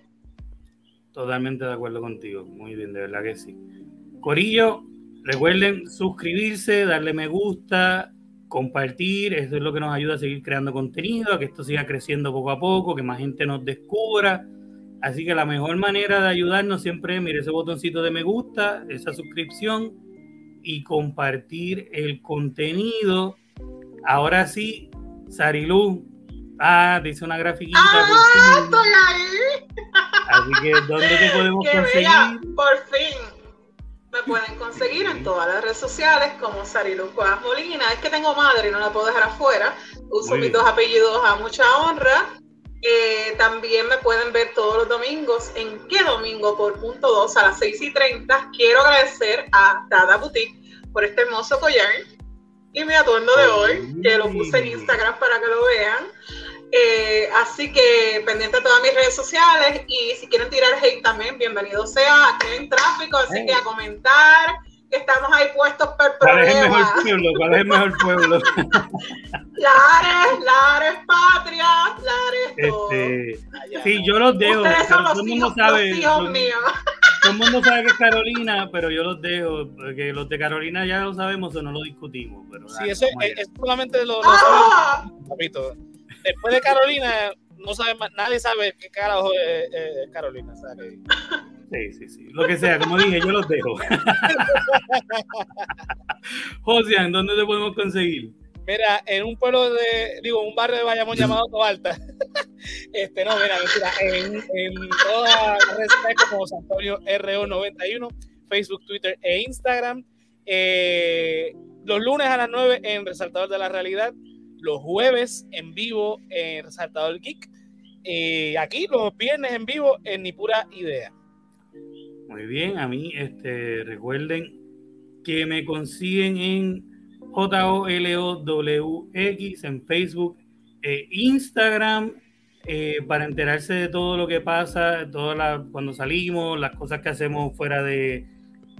Totalmente de acuerdo contigo, muy bien, de verdad que sí. Corillo, recuerden suscribirse, darle me gusta, compartir, eso es lo que nos ayuda a seguir creando contenido, a que esto siga creciendo poco a poco, que más gente nos descubra. Así que la mejor manera de ayudarnos siempre es, mire ese botoncito de me gusta, esa suscripción y compartir el contenido. Ahora sí, Sarilu. Ah, dice una grafiquita. Ah. Así que, ¿dónde te podemos [laughs] conseguir? por fin. Me pueden conseguir en todas las redes sociales como Sarilu Cuevas Molina. Es que tengo madre y no la puedo dejar afuera. Uso mis dos apellidos a mucha honra. Eh, también me pueden ver todos los domingos en qué domingo por punto 2 a las 6 y 30. Quiero agradecer a Dada Boutique por este hermoso collar y mi atuendo de hoy, que lo puse en Instagram para que lo vean. Así que pendiente de todas mis redes sociales y si quieren tirar hate también, bienvenido sea. Aquí en tráfico, así que a comentar que estamos ahí puestos por ¿Cuál es el mejor pueblo? ¿Cuál es el mejor pueblo? [laughs] Lares, Lares Patria, Lares todo. Este, sí, yo los dejo. Ustedes son los hijos, sabe, los hijos míos. [laughs] Todo el mundo sabe que es Carolina, pero yo los dejo, porque los de Carolina ya lo sabemos o no lo discutimos. Pero sí, eso es, solamente lo, lo ¡Ah! [laughs] Después de Carolina, no sabe nadie sabe qué carajo es, Carolina. [laughs] Sí, sí, sí. Lo que sea, como dije, yo los dejo. [laughs] Josian, ¿dónde te podemos conseguir? Mira, en un pueblo de, digo, un barrio de Bayamón llamado [laughs] Toalta. este, no, mira, mentira, en, en todas las redes como San Antonio RO91, Facebook, Twitter e Instagram. Eh, los lunes a las 9 en Resaltador de la Realidad, los jueves en vivo en Resaltador Geek, y aquí los viernes en vivo en Ni Pura Idea. Muy bien, a mí, este, recuerden que me consiguen en J-O-L-O-W-X en Facebook e Instagram eh, para enterarse de todo lo que pasa, toda cuando salimos, las cosas que hacemos fuera de,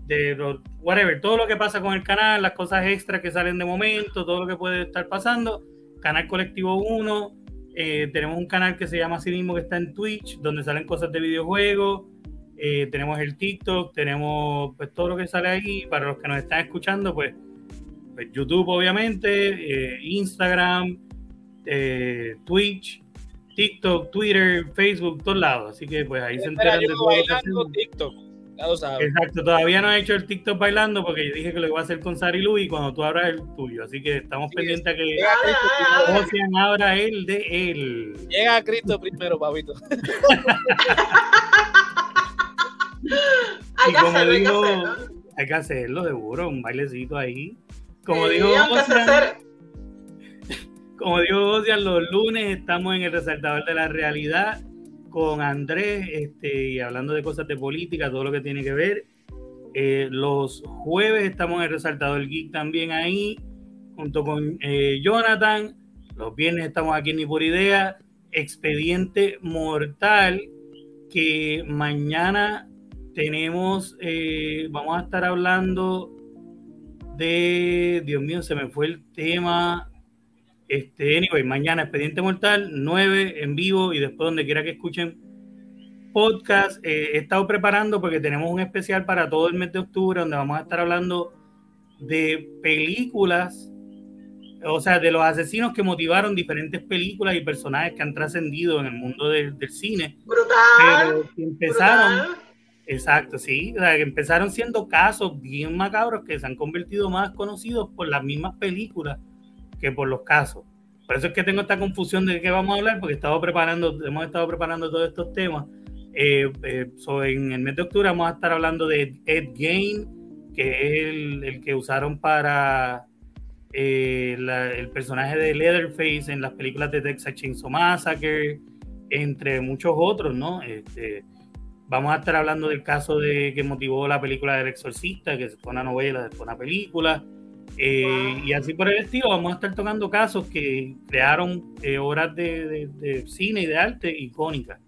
de whatever, todo lo que pasa con el canal, las cosas extras que salen de momento, todo lo que puede estar pasando. Canal Colectivo 1, eh, tenemos un canal que se llama así mismo que está en Twitch, donde salen cosas de videojuegos. Eh, tenemos el TikTok, tenemos pues todo lo que sale ahí. Para los que nos están escuchando, pues pues, YouTube obviamente, eh, Instagram, Twitch, TikTok, Twitter, Facebook, todos lados. Así que pues ahí se enteran de todo Exacto, todavía no he hecho el TikTok bailando porque yo dije que lo iba a hacer con Sari Lu y cuando tú abras el tuyo. Así que estamos pendientes a que Ocean abra el de él. Llega a Cristo primero, papito. [laughs] hay, que hacerlo, hay que hacerlo. Hay que hacerlo, seguro, un bailecito ahí. Como dijo [laughs] como dijo Ocean, los lunes estamos en el resaltador de la realidad con Andrés, este, y hablando de cosas de política, todo lo que tiene que ver. Eh, los jueves estamos en el Resaltador Geek también ahí, junto con eh, Jonathan. Los viernes estamos aquí en Ni por Idea. Expediente Mortal, que mañana tenemos, eh, vamos a estar hablando de, Dios mío, se me fue el tema. Este, anyway, mañana Expediente Mortal, 9 en vivo y después donde quiera que escuchen podcast. Eh, he estado preparando porque tenemos un especial para todo el mes de octubre donde vamos a estar hablando de películas, o sea, de los asesinos que motivaron diferentes películas y personajes que han trascendido en el mundo del cine. Brutal. Pero empezaron, exacto, sí, o sea, que empezaron siendo casos bien macabros que se han convertido más conocidos por las mismas películas que por los casos. Por eso es que tengo esta confusión de qué vamos a hablar, porque estado preparando, hemos estado preparando todos estos temas. Eh, eh en el mes de octubre vamos a estar hablando de Ed Gain, que es el, que usaron para eh, el personaje de Leatherface en las películas de Texas Chainsaw Massacre, entre muchos otros, ¿no? Este, vamos a estar hablando del caso de que motivó la película del exorcista, que fue una novela, después una película. Eh, y así por el estilo, vamos a estar tocando casos que crearon eh, obras de, cine y de arte icónicas.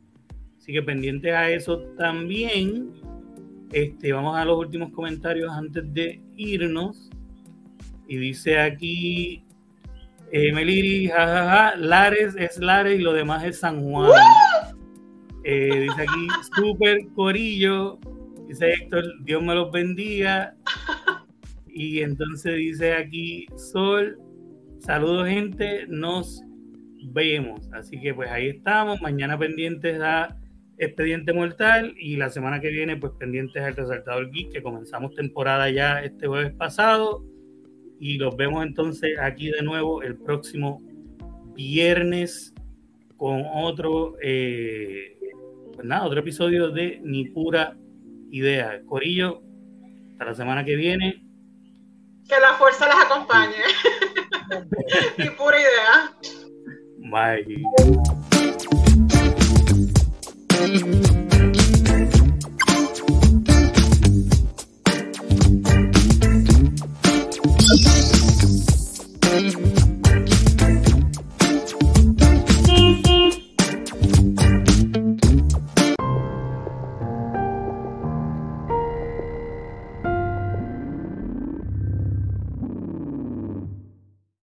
Así que pendientes a eso también. Este, vamos a los últimos comentarios antes de irnos. Y dice aquí eh, Meliri, jajaja, Lares es Lares y lo demás es San Juan. dice aquí, super corillo. Dice Héctor, Dios me los bendiga. Y entonces dice aquí, Sol, saludos gente, nos vemos. Así que pues ahí estamos, mañana pendientes a Expediente Mortal y la semana que viene pues pendientes al Resaltador Geek, que comenzamos temporada ya este jueves pasado. Y los vemos entonces aquí de nuevo el próximo viernes con otro, eh, pues nada, otro episodio de Ni Pura Idea. Corillo, hasta la semana que viene. Que la fuerza las acompañe. [laughs] y pura idea. Bye.